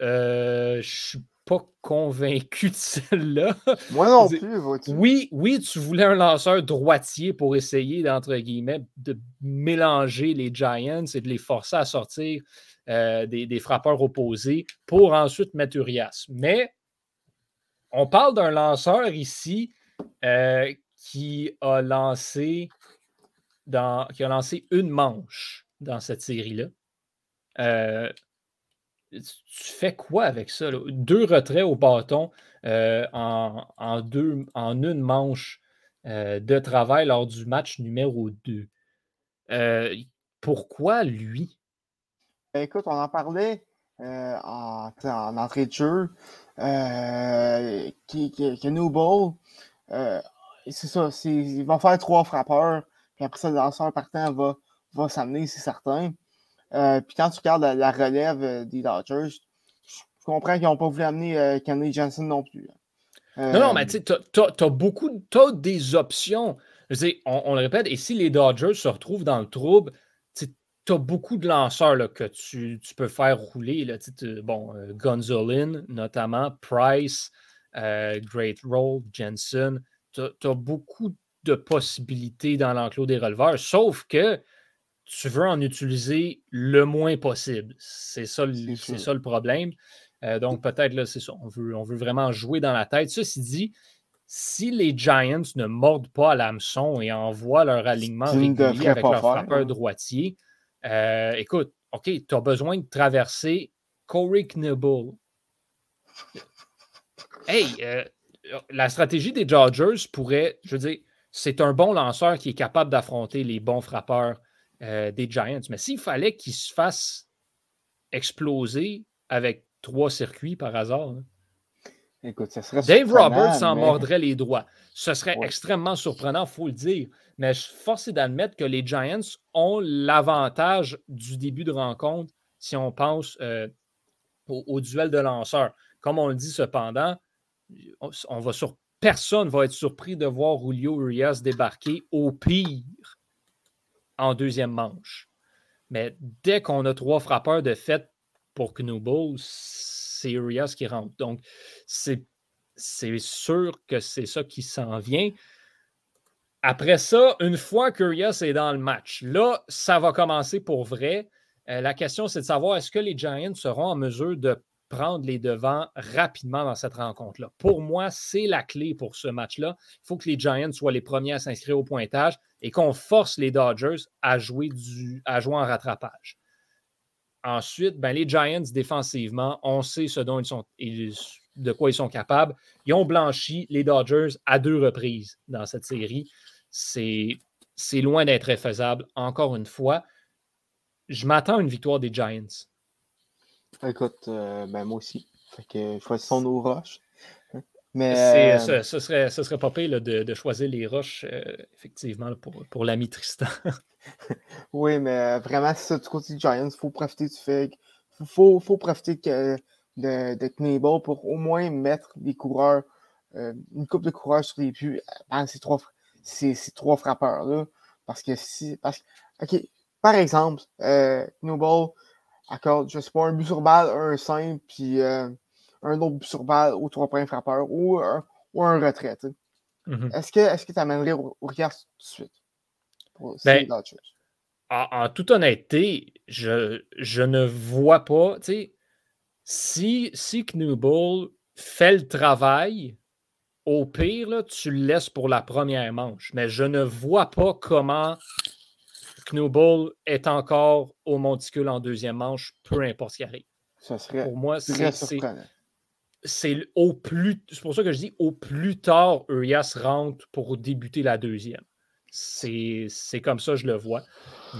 Euh, je suis pas convaincu de celle-là. Moi non plus, vois-tu. Oui, oui, tu voulais un lanceur droitier pour essayer, d'entre guillemets, de mélanger les Giants et de les forcer à sortir euh, des, des frappeurs opposés pour ensuite mettre Urias. Mais on parle d'un lanceur ici euh, qui a lancé une manche dans cette série-là. Euh, tu fais quoi avec ça? Deux retraits au bâton euh, en, une manche de travail lors du match numéro 2. Euh, pourquoi lui? Ben, écoute, on en parlait en entrée de jeu. Euh, qui, euh, c'est ça, c'est, il va faire trois frappeurs, puis après ça, le lanceur partant va, va s'amener, c'est certain. Euh, puis quand tu regardes la, relève des Dodgers, je comprends qu'ils n'ont pas voulu amener Kenley Johnson non plus. Non, non, Euh, mais tu sais, tu as, beaucoup, t'as des options. On le répète, et si les Dodgers se retrouvent dans le trouble, tu as beaucoup de lanceurs là, que tu, tu peux faire rouler. Là, bon, euh, Gonzolin, notamment, Price, euh, Great Roll, Jensen. Tu as, beaucoup de possibilités dans l'enclos des releveurs, sauf que tu veux en utiliser le moins possible. C'est ça, ça le problème. Euh, donc, peut-être, là, c'est ça. On veut, on veut vraiment jouer dans la tête. Ceci dit, si les Giants ne mordent pas à l'hameçon et envoient leur alignement régulier avec leur frappeur droitier, euh, écoute, OK, tu as besoin de traverser Corey Knibble. Hey, euh, la stratégie des Dodgers pourrait, je veux dire, c'est un bon lanceur qui est capable d'affronter les bons frappeurs des Giants. Mais s'il fallait qu'il se fasse exploser avec trois circuits par hasard, hein, Écoute, ça serait Dave Roberts s'en mordrait les droits. Ce serait extrêmement surprenant, il faut le dire. Mais je suis forcé d'admettre que les Giants ont l'avantage du début de rencontre si on pense euh, au, duel de lanceurs. Comme on le dit cependant, on, va sur, personne ne va être surpris de voir Julio Urias débarquer au pire en deuxième manche. Mais dès qu'on a trois frappeurs de fait pour Knubble, c'est Urias qui rentre. Donc, c'est sûr que c'est ça qui s'en vient. Après ça, une fois qu'Urias est dans le match, là, ça va commencer pour vrai. Euh, la question, c'est de savoir est-ce que les Giants seront en mesure de prendre les devants rapidement dans cette rencontre-là? Pour moi, c'est la clé pour ce match-là. Il faut que les Giants soient les premiers à s'inscrire au pointage et qu'on force les Dodgers à jouer, du, à jouer en rattrapage. Ensuite, ben, les Giants, défensivement, on sait ce dont ils sont, de quoi ils sont capables. Ils ont blanchi les Dodgers à deux reprises dans cette série. C'est loin d'être faisable. Encore une fois, je m'attends à une victoire des Giants. Écoute, euh, ben moi aussi. Fait que choisissons nos roches. Mais euh, ce, serait, ce serait pas pire de, choisir les roches, euh, effectivement, pour, pour l'ami Tristan. oui, mais vraiment, c'est ça du côté des Giants. Il faut profiter du fait Il faut, faut profiter de, de pour au moins mettre des coureurs, une coupe de coureurs sur les buts à ces trois, ces, trois frappeurs-là. Parce que si. Parce, OK, par exemple, euh, accorde, je sais pas, un but sur balle, un simple, puis un autre but sur balle aux trois points frappeurs ou un, ou un retrait. Mm-hmm. Est-ce que tu amènerais au, regard tout de suite? Ben, en, toute honnêteté, je, je ne vois pas. Si, si Knubble fait le travail, au pire, là, tu le laisses pour la première manche. Mais je ne vois pas comment Knubble est encore au monticule en deuxième manche, peu importe ce qui arrive. Ça serait pour moi, c'est c'est au plus. C'est pour ça que je dis au plus tard, Urias rentre pour débuter la deuxième. C'est comme ça, je le vois.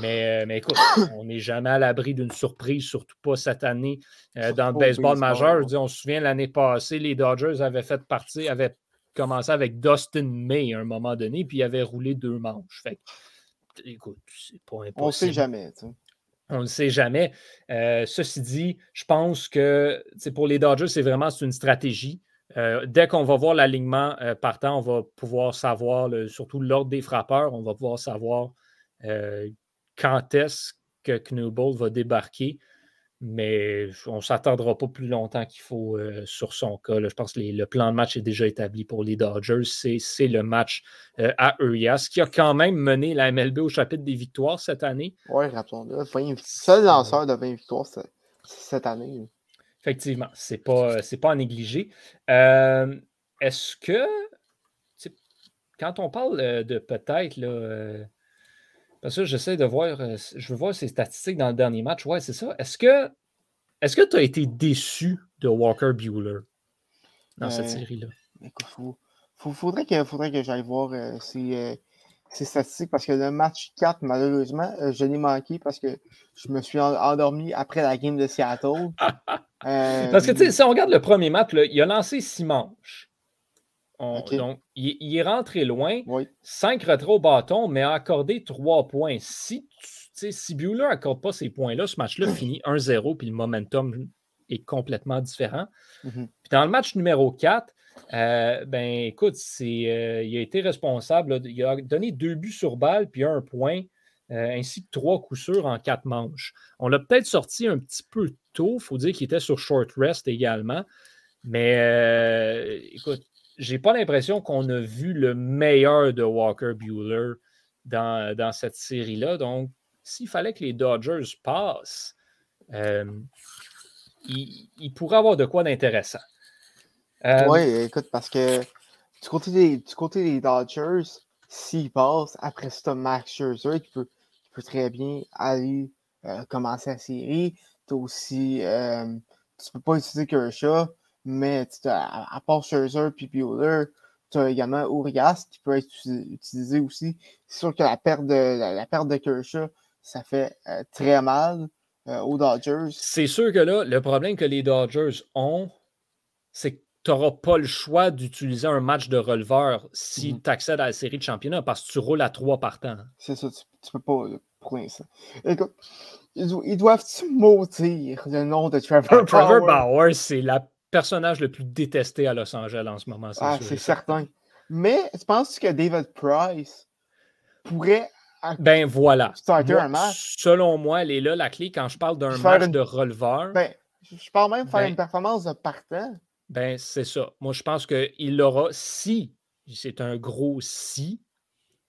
Mais, mais écoute, on n'est jamais à l'abri d'une surprise, surtout pas cette année euh, dans le baseball, majeur. on se souvient l'année passée, les Dodgers avaient fait partie, avaient commencé avec Dustin May à un moment donné, puis ils avaient roulé deux manches. Fait écoute, c'est pas impossible. On ne sait jamais. On ne sait jamais. Euh, ceci dit, je pense que pour les Dodgers, c'est vraiment une stratégie. Euh, dès qu'on va voir l'alignement euh, partant, on va pouvoir savoir, surtout l'ordre des frappeurs, on va pouvoir savoir quand est-ce que Knubble va débarquer mais on ne s'attendra pas plus longtemps qu'il faut euh, sur son cas. Je pense que le plan de match est déjà établi pour les Dodgers. C'est le match euh, à Urias qui a quand même mené la MLB au chapitre des victoires cette année. Oui, rappelons-le. Seul lanceur de 20 victoires cette année. Effectivement, ce n'est pas, pas à négliger. Euh, est-ce que, quand on parle de peut-être parce que j'essaie de voir, euh, je veux voir ses statistiques dans le dernier match. Ouais, c'est ça. Est-ce que est-ce que tu as été déçu de Walker Bueller dans cette euh, série-là? Il faudrait que, faudrait que j'aille voir euh, ces, statistiques parce que le match 4, malheureusement, je l'ai manqué parce que je me suis endormi après la game de Seattle. parce que, tu sais, si on regarde le premier match, il a lancé six manches. Donc, il, est rentré loin. Cinq retraits au bâton, mais a accordé trois points. Si, si Bueller n'accorde pas ces points-là, ce match-là finit 1-0, puis le momentum est complètement différent. Mm-hmm. Puis dans le match numéro 4, euh, ben écoute, euh, il a été responsable. il a donné deux buts sur balle, puis un point, euh, ainsi que trois coups sûrs en quatre manches. On l'a peut-être sorti un petit peu Il faut dire qu'il était sur short rest également. Mais écoute, j'ai pas l'impression qu'on a vu le meilleur de Walker Bueller dans, cette série-là. Donc, s'il fallait que les Dodgers passent, euh, il, pourrait avoir de quoi d'intéressant. Euh, oui, écoute, parce que du côté des, des Dodgers, s'il passe, après ça, Max Scherzer qui peut, très bien aller euh, commencer la série. Tu aussi, euh, tu peux pas utiliser Kershaw, mais à, à, part Scherzer et Bueller, tu as également Urias qui peut être utilisé aussi. C'est sûr que la perte de, la, perte de Kershaw, ça fait euh, très mal aux Dodgers. C'est sûr que là, le problème que les Dodgers ont, c'est que tu n'auras pas le choix d'utiliser un match de releveur si mm-hmm. tu accèdes à la série de championnat parce que tu roules à trois par temps. C'est ça, tu, ne peux pas pour ça. Écoute, ils, doivent-tu maudire le nom de Trevor Bauer? Trevor Bauer, c'est le personnage le plus détesté à Los Angeles en ce moment. Ah, c'est certain. Mais tu penses que David Price pourrait ben voilà. starter un match? Selon moi, elle est là la clé quand je parle d'un match de releveur. Ben, je parle même de faire ben une performance de partant. Ben, c'est ça. Moi, je pense qu'il aura, si, c'est un gros si,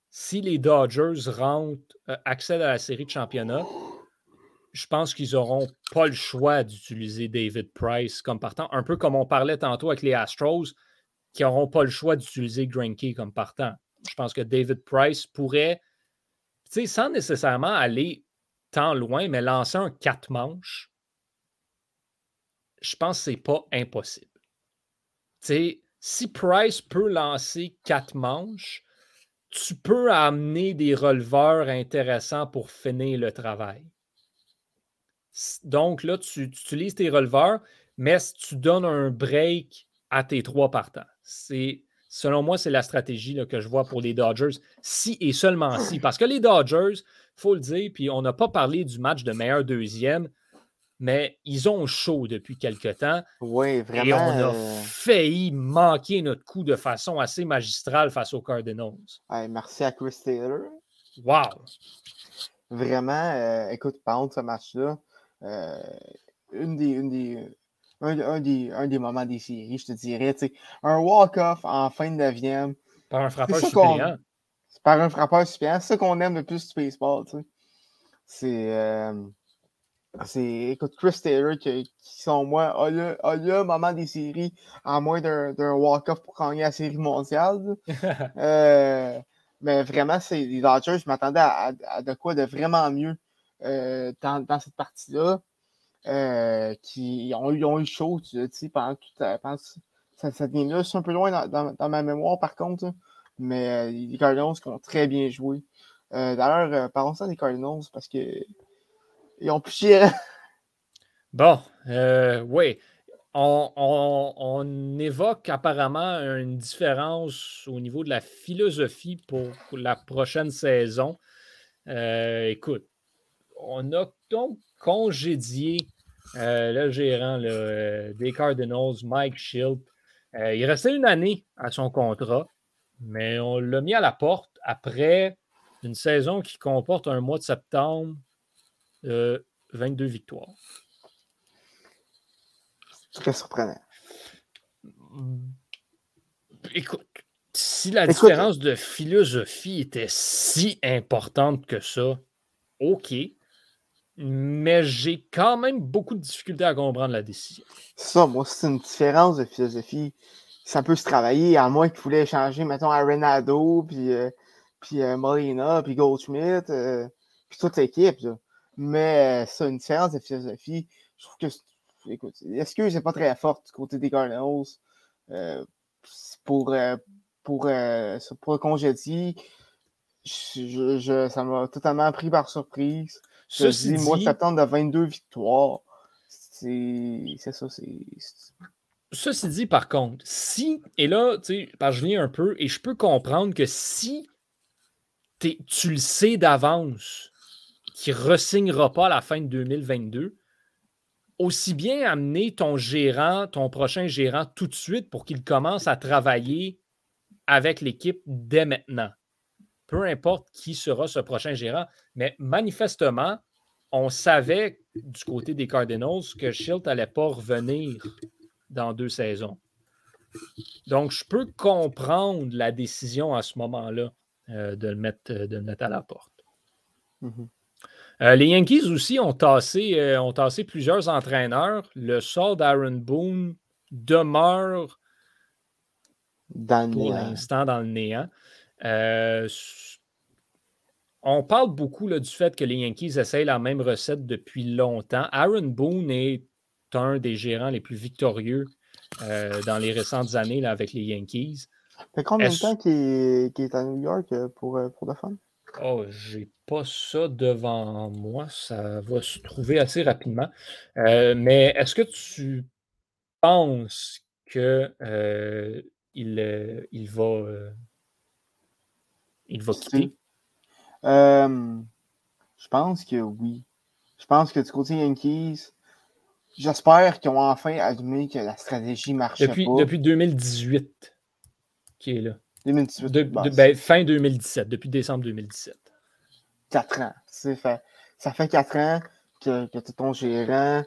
si les Dodgers rentrent, euh, accèdent à la série de championnat, je pense qu'ils n'auront pas le choix d'utiliser David Price comme partant, un peu comme on parlait tantôt avec les Astros, qui n'auront pas le choix d'utiliser Greinke comme partant. Je pense que David Price pourrait, sans nécessairement aller tant loin, mais lancer un quatre manches, je pense que ce n'est pas impossible. Si Price peut lancer quatre manches, tu peux amener des releveurs intéressants pour finir le travail. Donc là, tu, utilises tes releveurs, mais tu donnes un break à tes trois partants. C'est, selon moi, c'est la stratégie que je vois pour les Dodgers, si et seulement si. Parce que les Dodgers, il faut le dire, puis on n'a pas parlé du match de meilleur deuxième, mais ils ont chaud depuis quelque temps. Oui, vraiment. Et on a euh, failli manquer notre coup de façon assez magistrale face aux Cardinals. merci à Chris Taylor. Wow! Vraiment, euh, écoute, pendant ce match-là, une des, une des, un, des, un, des, moments des séries, je te dirais, un walk-off en fin de neuvième. Par un frappeur suppléant. Par un frappeur suppléant. C'est ça qu'on aime le plus du baseball. C'est. C'est, écoute, Chris Taylor, qui, sont moi, a le, moment des séries à moins d'un walk-off pour gagner la série mondiale. Euh, mais vraiment, c'est les Dodgers, je m'attendais à, de quoi de vraiment mieux euh, dans, cette partie-là. Euh, qui ont, ont, eu chaud, tu sais, pendant tout pendant cette, game-là. C'est un peu loin dans, ma mémoire, par contre. Mais les Cardinals qui ont très bien joué. D'ailleurs, parlons-en des Cardinals parce que ils ont plus Bon, euh, oui. On, évoque apparemment une différence au niveau de la philosophie pour la prochaine saison. Euh, écoute, on a donc congédié euh, le gérant des Cardinals, Mike Schilt. il restait une année à son contrat, mais on l'a mis à la porte après une saison qui comporte un mois de septembre 22 victoires. Très surprenant. Écoute, si la différence de philosophie était si importante que ça, OK. Mais j'ai quand même beaucoup de difficultés à comprendre la décision. Ça, moi, c'est une différence de philosophie. Ça peut se travailler, à moins qu'il voulait changer, mettons, Arenado, puis, euh, puis euh, Molina, puis Goldschmidt, euh, puis toute l'équipe. Mais c'est une différence de philosophie. Je trouve que, écoute, l'excuse n'est pas très forte du côté des Cardinals euh, pour, euh, pour, euh, pour le congédier. Je, ça m'a totalement pris par surprise. Je Ceci dis, moi, septembre de 22 victoires. C'est ça, c'est. Ceci dit, par contre, si, et là, tu sais, je viens un peu, et je peux comprendre que si tu le sais d'avance qui ne ressignera pas à la fin de 2022, aussi bien amener ton gérant, ton prochain gérant tout de suite pour qu'il commence à travailler avec l'équipe dès maintenant. Peu importe qui sera ce prochain gérant, mais manifestement, on savait du côté des Cardinals que Schilt n'allait pas revenir dans deux saisons. Donc, je peux comprendre la décision à ce moment-là euh, de, le mettre, de mettre à la porte. Mm-hmm. Euh, les Yankees aussi ont tassé, euh, ont tassé plusieurs entraîneurs. Le sort d'Aaron Boone demeure pour l'instant dans le néant. Euh, on parle beaucoup là, du fait que les Yankees essayent la même recette depuis longtemps. Aaron Boone est un des gérants les plus victorieux dans les récentes années là, avec les Yankees. Ça fait combien de temps qu'il est, à New York pour, pour la femme? Oh, j'ai pas ça devant moi. Ça va se trouver assez rapidement. Euh, mais est-ce que tu penses que euh, il, euh, il, va il va quitter? je pense que oui. Je pense que du côté Yankees, j'espère qu'ils ont enfin admis que la stratégie marchait depuis, pas. Depuis 2018 qui est là. 2018. Ben, fin 2017, depuis décembre 2017. 4 ans. Fait, ça fait 4 ans que, que tu es ton gérant.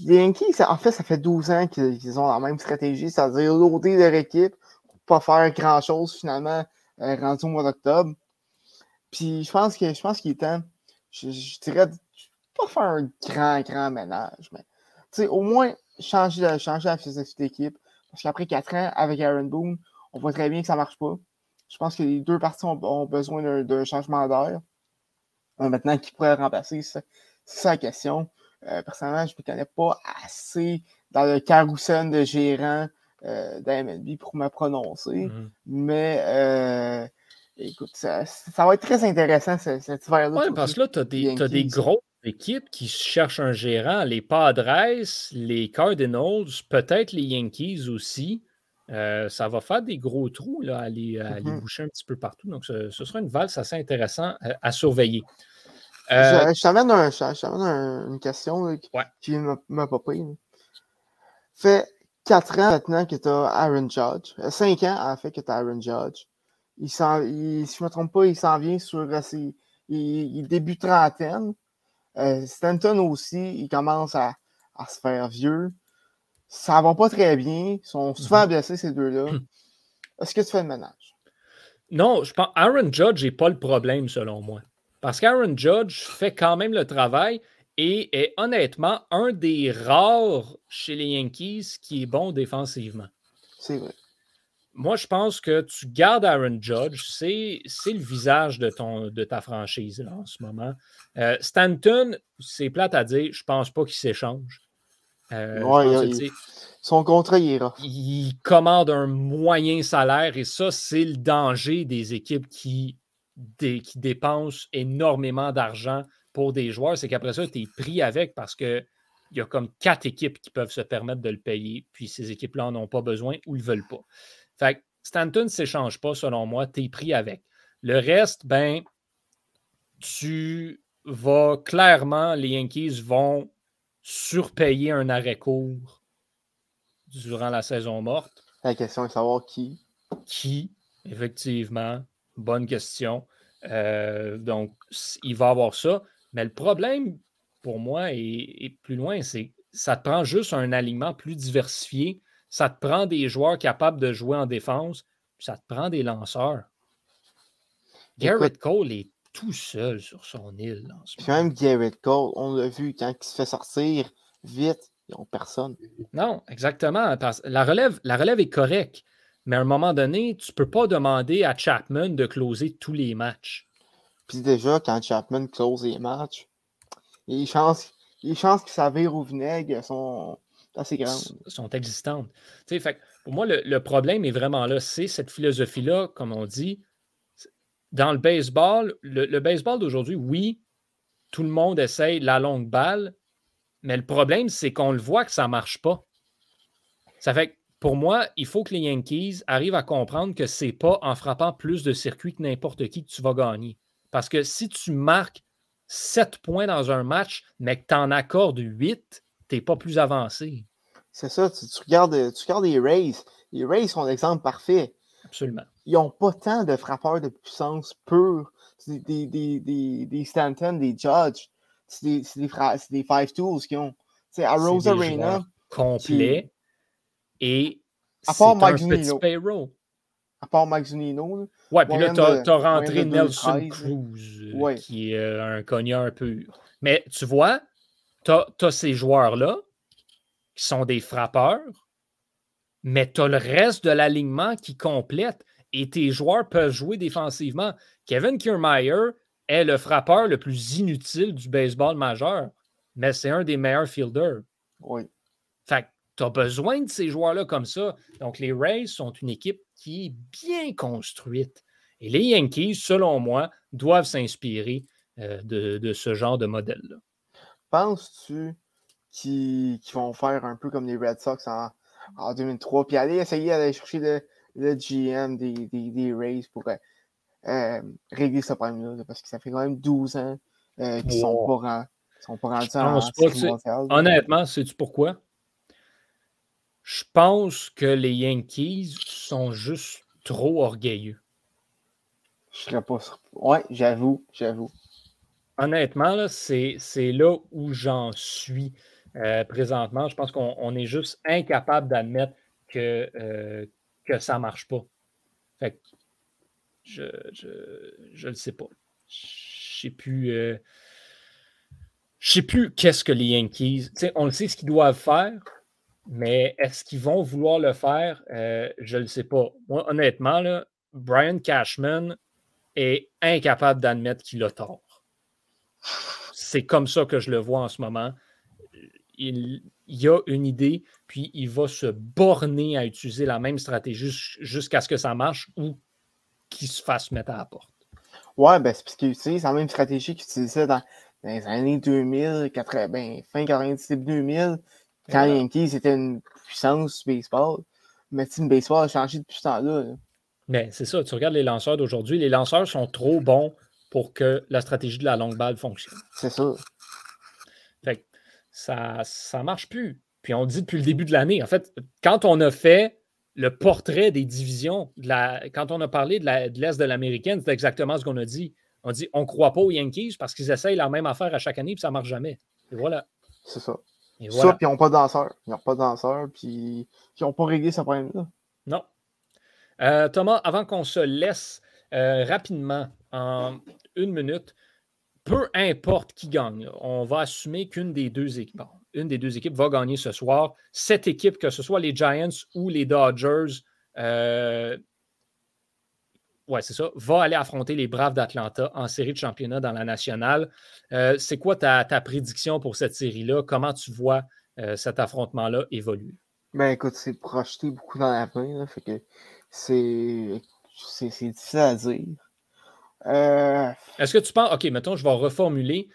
Les Yankees, en fait, ça fait 12 ans qu'ils ont la même stratégie, c'est-à-dire loader leur équipe pour pas faire grand-chose finalement euh, rendu au mois d'octobre. Puis je pense que je pense qu'il est temps, je, dirais, pas faire un grand, grand ménage, mais au moins changer, changer la philosophie d'équipe. Parce qu'après 4 ans, avec Aaron Boone, on voit très bien que ça marche pas. Je pense que les deux parties ont, besoin d'un changement d'air. Maintenant, qui pourrait remplacer, c'est ça la question. Euh, personnellement, je ne me connais pas assez dans le carousel de gérant euh, d'AMLB pour me prononcer. Mm-hmm. Mais euh, écoute, ça, va être très intéressant cet hiver-là. Oui, parce que là, tu as, des grosses équipes qui cherchent un gérant. Les Padres, les Cardinals, peut-être les Yankees aussi. Euh, ça va faire des gros trous là, à, aller mm-hmm. boucher un petit peu partout. Donc, ce, sera une valse assez intéressante euh, à, surveiller. Euh, je, t'amène une question qui m'a pas pris. fait quatre ans maintenant que tu as Aaron Judge. Cinq ans, en fait, que tu as Aaron Judge. Il, si je ne me trompe pas, il s'en vient sur ses, il, début trentaine. Stanton aussi, il commence à, à se faire vieux ça va pas très bien. Ils sont souvent mhm. blessés, ces deux-là. Est-ce que tu fais le ménage? Non, je pense Aaron Judge n'est pas le problème, selon moi. Parce qu'Aaron Judge fait quand même le travail et est honnêtement un des rares chez les Yankees qui est bon défensivement. C'est vrai. Moi, je pense que tu gardes Aaron Judge, c'est le visage de, ton, de ta franchise là, en ce moment. Euh, Stanton, c'est plate à dire, je pense pas qu'il s'échange. Euh, son contrat, il Il commande un moyen salaire et ça, c'est le danger des équipes qui, qui dépensent énormément d'argent pour des joueurs. C'est qu'après ça, tu es pris avec parce qu'il y a comme quatre équipes qui peuvent se permettre de le payer, puis ces équipes-là n'en ont pas besoin ou ne le veulent pas. Fait Stanton ne s'échange pas, selon moi, tu es pris avec. Le reste, ben, tu vas clairement, les Yankees vont surpayer un arrêt court durant la saison morte. La question est de savoir qui. Qui, effectivement? Bonne question. Euh, donc, il va avoir ça. Mais le problème, pour moi, est, plus loin, c'est ça te prend juste un alignement plus diversifié. Ça te prend des joueurs capables de jouer en défense. ça te prend des lanceurs. Garrett Cole est tout seul sur son île. Puis même Garrett Cole, on l'a vu, quand il se fait sortir vite, ils n'ont personne. Non, exactement. la, relève, la relève est correcte. Mais à un moment donné, tu ne peux pas demander à Chapman de closer tous les matchs. Puis déjà, quand Chapman close les matchs, les chances, les chances que ça vire au vinaigre sont assez grandes. Sont existantes. Fait, pour moi, le, le, problème est vraiment là. C'est cette philosophie-là, comme on dit, dans le baseball, le, baseball d'aujourd'hui, oui, tout le monde essaye la longue balle, mais le problème, c'est qu'on le voit que ça ne marche pas. Ça fait que pour moi, il faut que les Yankees arrivent à comprendre que ce n'est pas en frappant plus de circuits que n'importe qui que tu vas gagner. Parce que si tu marques 7 points dans un match, mais que tu en accordes 8, tu n'es pas plus avancé. C'est ça, tu, regardes, tu regardes les Rays. Les Rays sont l'exemple parfait. Absolument ils n'ont pas tant de frappeurs de puissance pure. C'est des, des, des, des, Stanton, des Judge. C'est des, des, Five Tools qui ont. C'est à Rose Arena. Complet. Et. À part Mike payroll. à part Zunino. Ouais, puis là, tu as, rentré Nelson Cruz, euh, qui est euh, un cogneur pur. Mais tu vois, tu as, ces joueurs-là qui sont des frappeurs, mais tu as le reste de l'alignement qui complète et tes joueurs peuvent jouer défensivement. Kevin Kiermaier est le frappeur le plus inutile du baseball majeur, mais c'est un des meilleurs fielders. Oui. Fait que tu as besoin de ces joueurs-là comme ça. Donc, les Rays sont une équipe qui est bien construite. Et les Yankees, selon moi, doivent s'inspirer euh, de, ce genre de modèle-là. Penses-tu qu'ils vont faire un peu comme les Red Sox en, 2003, puis aller essayer d'aller chercher le, GM des, Rays pour euh, euh, régler ce problème-là? Parce que ça fait quand même 12 ans qu'ils ne sont, pas, sont pas rendus en, Honnêtement, sais-tu pourquoi? Je pense que les Yankees sont juste trop orgueilleux. Je serais pas Ouais, j'avoue, j'avoue. Honnêtement, c'est là où j'en suis euh, présentement. Je pense qu'on est juste incapable d'admettre que, euh, que ça ne marche pas. Fait je ne le sais pas. Je sais plus. Euh, je sais plus qu'est-ce que les Yankees. on le sait ce qu'ils doivent faire. Mais est-ce qu'ils vont vouloir le faire? Euh, je ne le sais pas. Moi, honnêtement, Brian Cashman est incapable d'admettre qu'il a tort. C'est comme ça que je le vois en ce moment. Il, y a une idée, puis il va se borner à utiliser la même stratégie jusqu'à ce que ça marche ou qu'il se fasse mettre à la porte. Ouais, ben c'est parce qu'il utilise la même stratégie qu'il utilisait dans, les années 2000, 80, ben, fin 90, 2000 quand les Yankees étaient une puissance baseball, mais Team Baseball a changé depuis ce temps-là. Mais c'est ça, tu regardes les lanceurs d'aujourd'hui, les lanceurs sont trop bons pour que la stratégie de la longue balle fonctionne. C'est ça. Fait ça ne marche plus. Puis on dit depuis le début de l'année. En fait, quand on a fait le portrait des divisions, quand on a parlé de l'Est de l'américaine, c'est exactement ce qu'on a dit. On dit on ne croit pas aux Yankees parce qu'ils essayent la même affaire à chaque année et ça ne marche jamais. Et voilà. C'est ça. Ça, puis ils n'ont pas de danseur. Ils n'ont pas de danseur, puis ils n'ont pas réglé ce problème-là. Non. Euh, Thomas, avant qu'on se laisse euh, rapidement, en une minute, peu importe qui gagne, on va assumer qu'une des deux équipes, une des deux équipes va gagner ce soir. Cette équipe, que ce soit les Giants ou les Dodgers, euh, ouais, c'est ça, va aller affronter les Braves d'Atlanta en série de championnat dans la nationale. Euh, c'est quoi ta, prédiction pour cette série-là? Comment tu vois euh, cet affrontement-là évoluer? Ben écoute, c'est projeté beaucoup dans la main, fait que c'est, difficile à dire. Euh, Est-ce que tu penses, OK, mettons, je vais reformuler.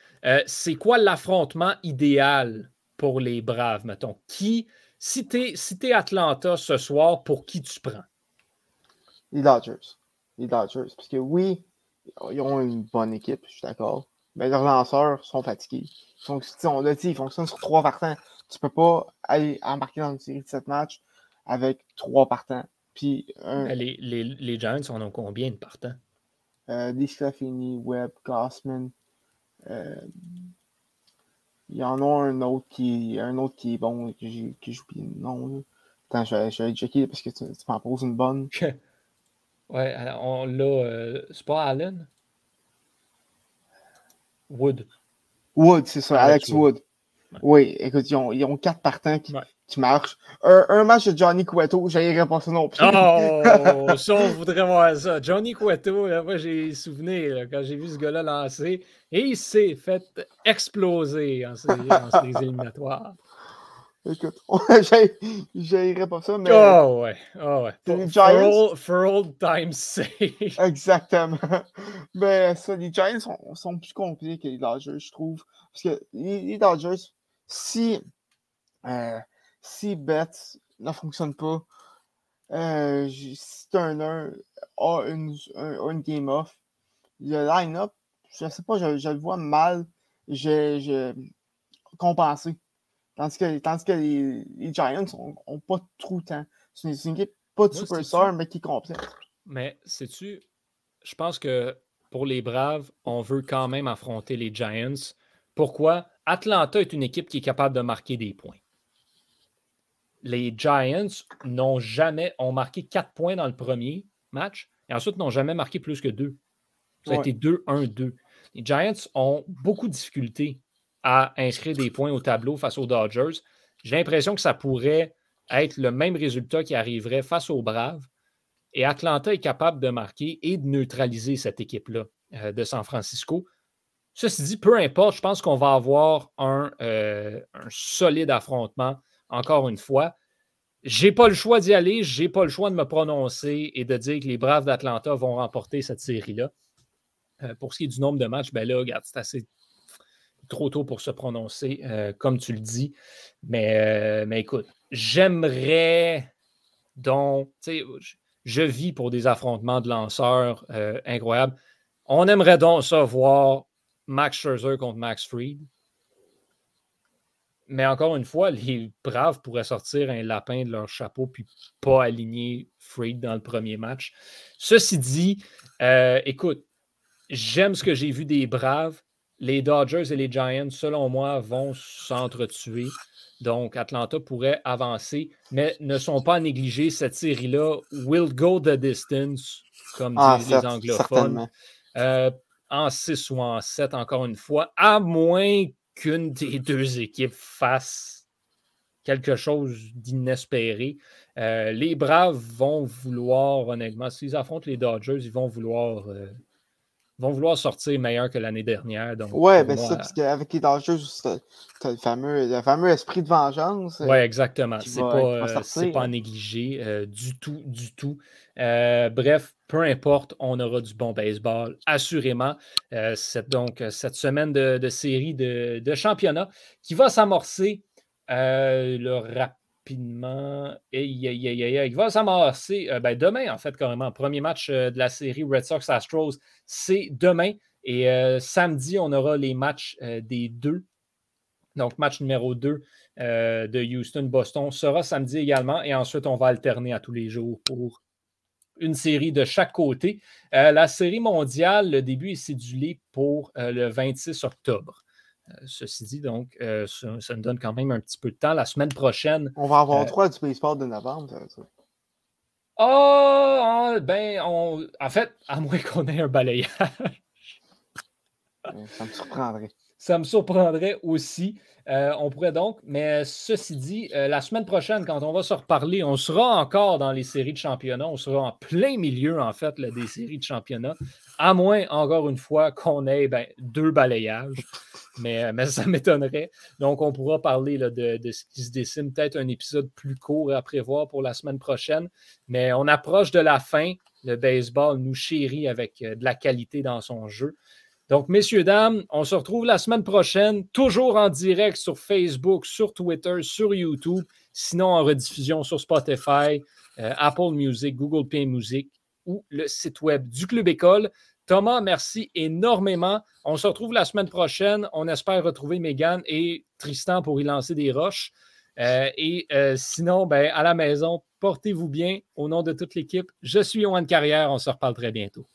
c'est quoi l'affrontement idéal pour les Braves, mettons? Qui, si si es Atlanta ce soir, pour qui tu prends? Les Dodgers les Dodgers. Parce que oui, ils ont une bonne équipe, je suis d'accord. Mais leurs lanceurs sont fatigués. on l'a dit, ils fonctionnent sur trois partants. Tu peux pas aller embarquer dans une série de sept matchs avec trois partants. Puis, les, les, les, Giants en ont combien de partants? Euh, Webb, Gossman. Euh, il y en a un autre qui, un autre qui est bon, que j'ai oublié le nom. Attends, je vais, je vais checker parce que tu, tu m'en poses une bonne. Ouais, on l'a. Euh, c'est pas Allen? Wood. Wood, c'est ça, Alex, Wood. Oui, écoute, ils ont, ils ont quatre partants qui, qui marchent. Un, un, match de Johnny Cueto, j'aillerais pas ça non plus. Oh, ça, on voudrait voir ça. Johnny Cueto, là, moi, j'ai souvenir quand j'ai vu ce gars-là lancer et il s'est fait exploser en séries, en séries éliminatoires. Écoute, j'irai pas ça, mais. Oh ouais, oh ouais. For, les Giants... for, old, time's sake. Exactement. Mais ça, les Giants sont, sont, plus compliqués que les Dodgers, je trouve. Parce que les, Dodgers, si, euh, si Betts ne fonctionne pas, euh, si Turner a une, une game off, le line-up, je sais pas, je, je le vois mal j'ai compensé. Tandis que, tandis que les, Giants n'ont pas trop de temps. C'est une, équipe pas de superstar, mais qui complète. Mais sais-tu, je pense que pour les Braves, on veut quand même affronter les Giants. Pourquoi? Atlanta est une équipe qui est capable de marquer des points. Les Giants n'ont jamais, ont marqué quatre points dans le premier, matchs et ensuite n'ont jamais marqué plus que deux. Ça a été 2-1-2. Les Giants ont beaucoup de difficultés à inscrire des points au tableau face aux Dodgers. J'ai l'impression que ça pourrait être le même résultat qui arriverait face aux Braves. Et Atlanta est capable de marquer et de neutraliser cette équipe-là euh, de San Francisco. Ceci dit, peu importe, je pense qu'on va avoir un, euh, un, solide affrontement, encore une fois. J'ai pas le choix d'y aller, j'ai pas le choix de me prononcer et de dire que les Braves d'Atlanta vont remporter cette série-là. Euh, pour ce qui est du nombre de matchs, ben là, regarde, c'est assez trop tôt pour se prononcer, euh, comme tu le dis. Mais, mais écoute, j'aimerais donc, tu sais, je vis pour des affrontements de lanceurs incroyables. On aimerait donc ça voir Max Scherzer contre Max Fried. Mais encore une fois, les Braves pourraient sortir un lapin de leur chapeau puis pas aligner Fried dans le premier match. Ceci dit, euh, écoute, j'aime ce que j'ai vu des Braves. Les Dodgers et les Giants, selon moi, vont s'entretuer. Donc, Atlanta pourrait avancer, mais ne sont pas à négliger cette série-là. Will go the distance, comme ah, disent les anglophones. Euh, en 6 ou en 7, encore une fois, à moins qu'une des deux équipes fasse quelque chose d'inespéré. Euh, les Braves vont vouloir, honnêtement, s'ils affrontent les Dodgers, ils vont vouloir euh, vont vouloir sortir meilleur que l'année dernière. Donc, ouais, ben ça, parce qu'avec les Dodgers, tu as le fameux, le fameux esprit de vengeance. Oui, exactement. C'est pas, euh, pas à négliger euh, du tout, du tout. Euh, bref, peu importe, on aura du bon baseball, assurément. cette, donc, cette semaine de, série de, de, championnat qui va s'amorcer le rap rapidement. il va s'amorcer euh, ben, demain, en fait, carrément. Premier match euh, de la série Red Sox Astros, c'est demain. Et euh, samedi, on aura les matchs des deux. Donc, match numéro 2 de Houston-Boston sera samedi également. Et ensuite, on va alterner à tous les jours pour une série de chaque côté. la série mondiale, le début est cédulé pour le 26 octobre. Euh, ceci dit, donc, euh, ça, nous donne quand même un petit peu de temps. La semaine prochaine. On va avoir trois euh, du baseball de novembre. Oh, ben, en fait, à moins qu'on ait un balayage. ça me surprendrait. Ça me surprendrait aussi. Euh, on pourrait donc, mais ceci dit, la semaine prochaine, quand on va se reparler, on sera encore dans les séries de championnat. On sera en plein milieu, en fait, des séries de championnat. À moins, encore une fois, qu'on ait ben, deux balayages. Mais, euh, mais ça m'étonnerait. Donc, on pourra parler de, de, ce qui se dessine. Peut-être un épisode plus court à prévoir pour la semaine prochaine. Mais on approche de la fin. Le baseball nous chérit avec de la qualité dans son jeu. Donc, messieurs, dames, on se retrouve la semaine prochaine, toujours en direct sur Facebook, sur Twitter, sur YouTube, sinon en rediffusion sur Spotify, euh, Apple Music, Google Play Music ou le site web du Club École. Thomas, merci énormément. On se retrouve la semaine prochaine. On espère retrouver Megan et Tristan pour y lancer des roches. Euh, et euh, sinon, ben, à la maison, portez-vous bien. Au nom de toute l'équipe, je suis Yohan Carrière. On se reparle très bientôt.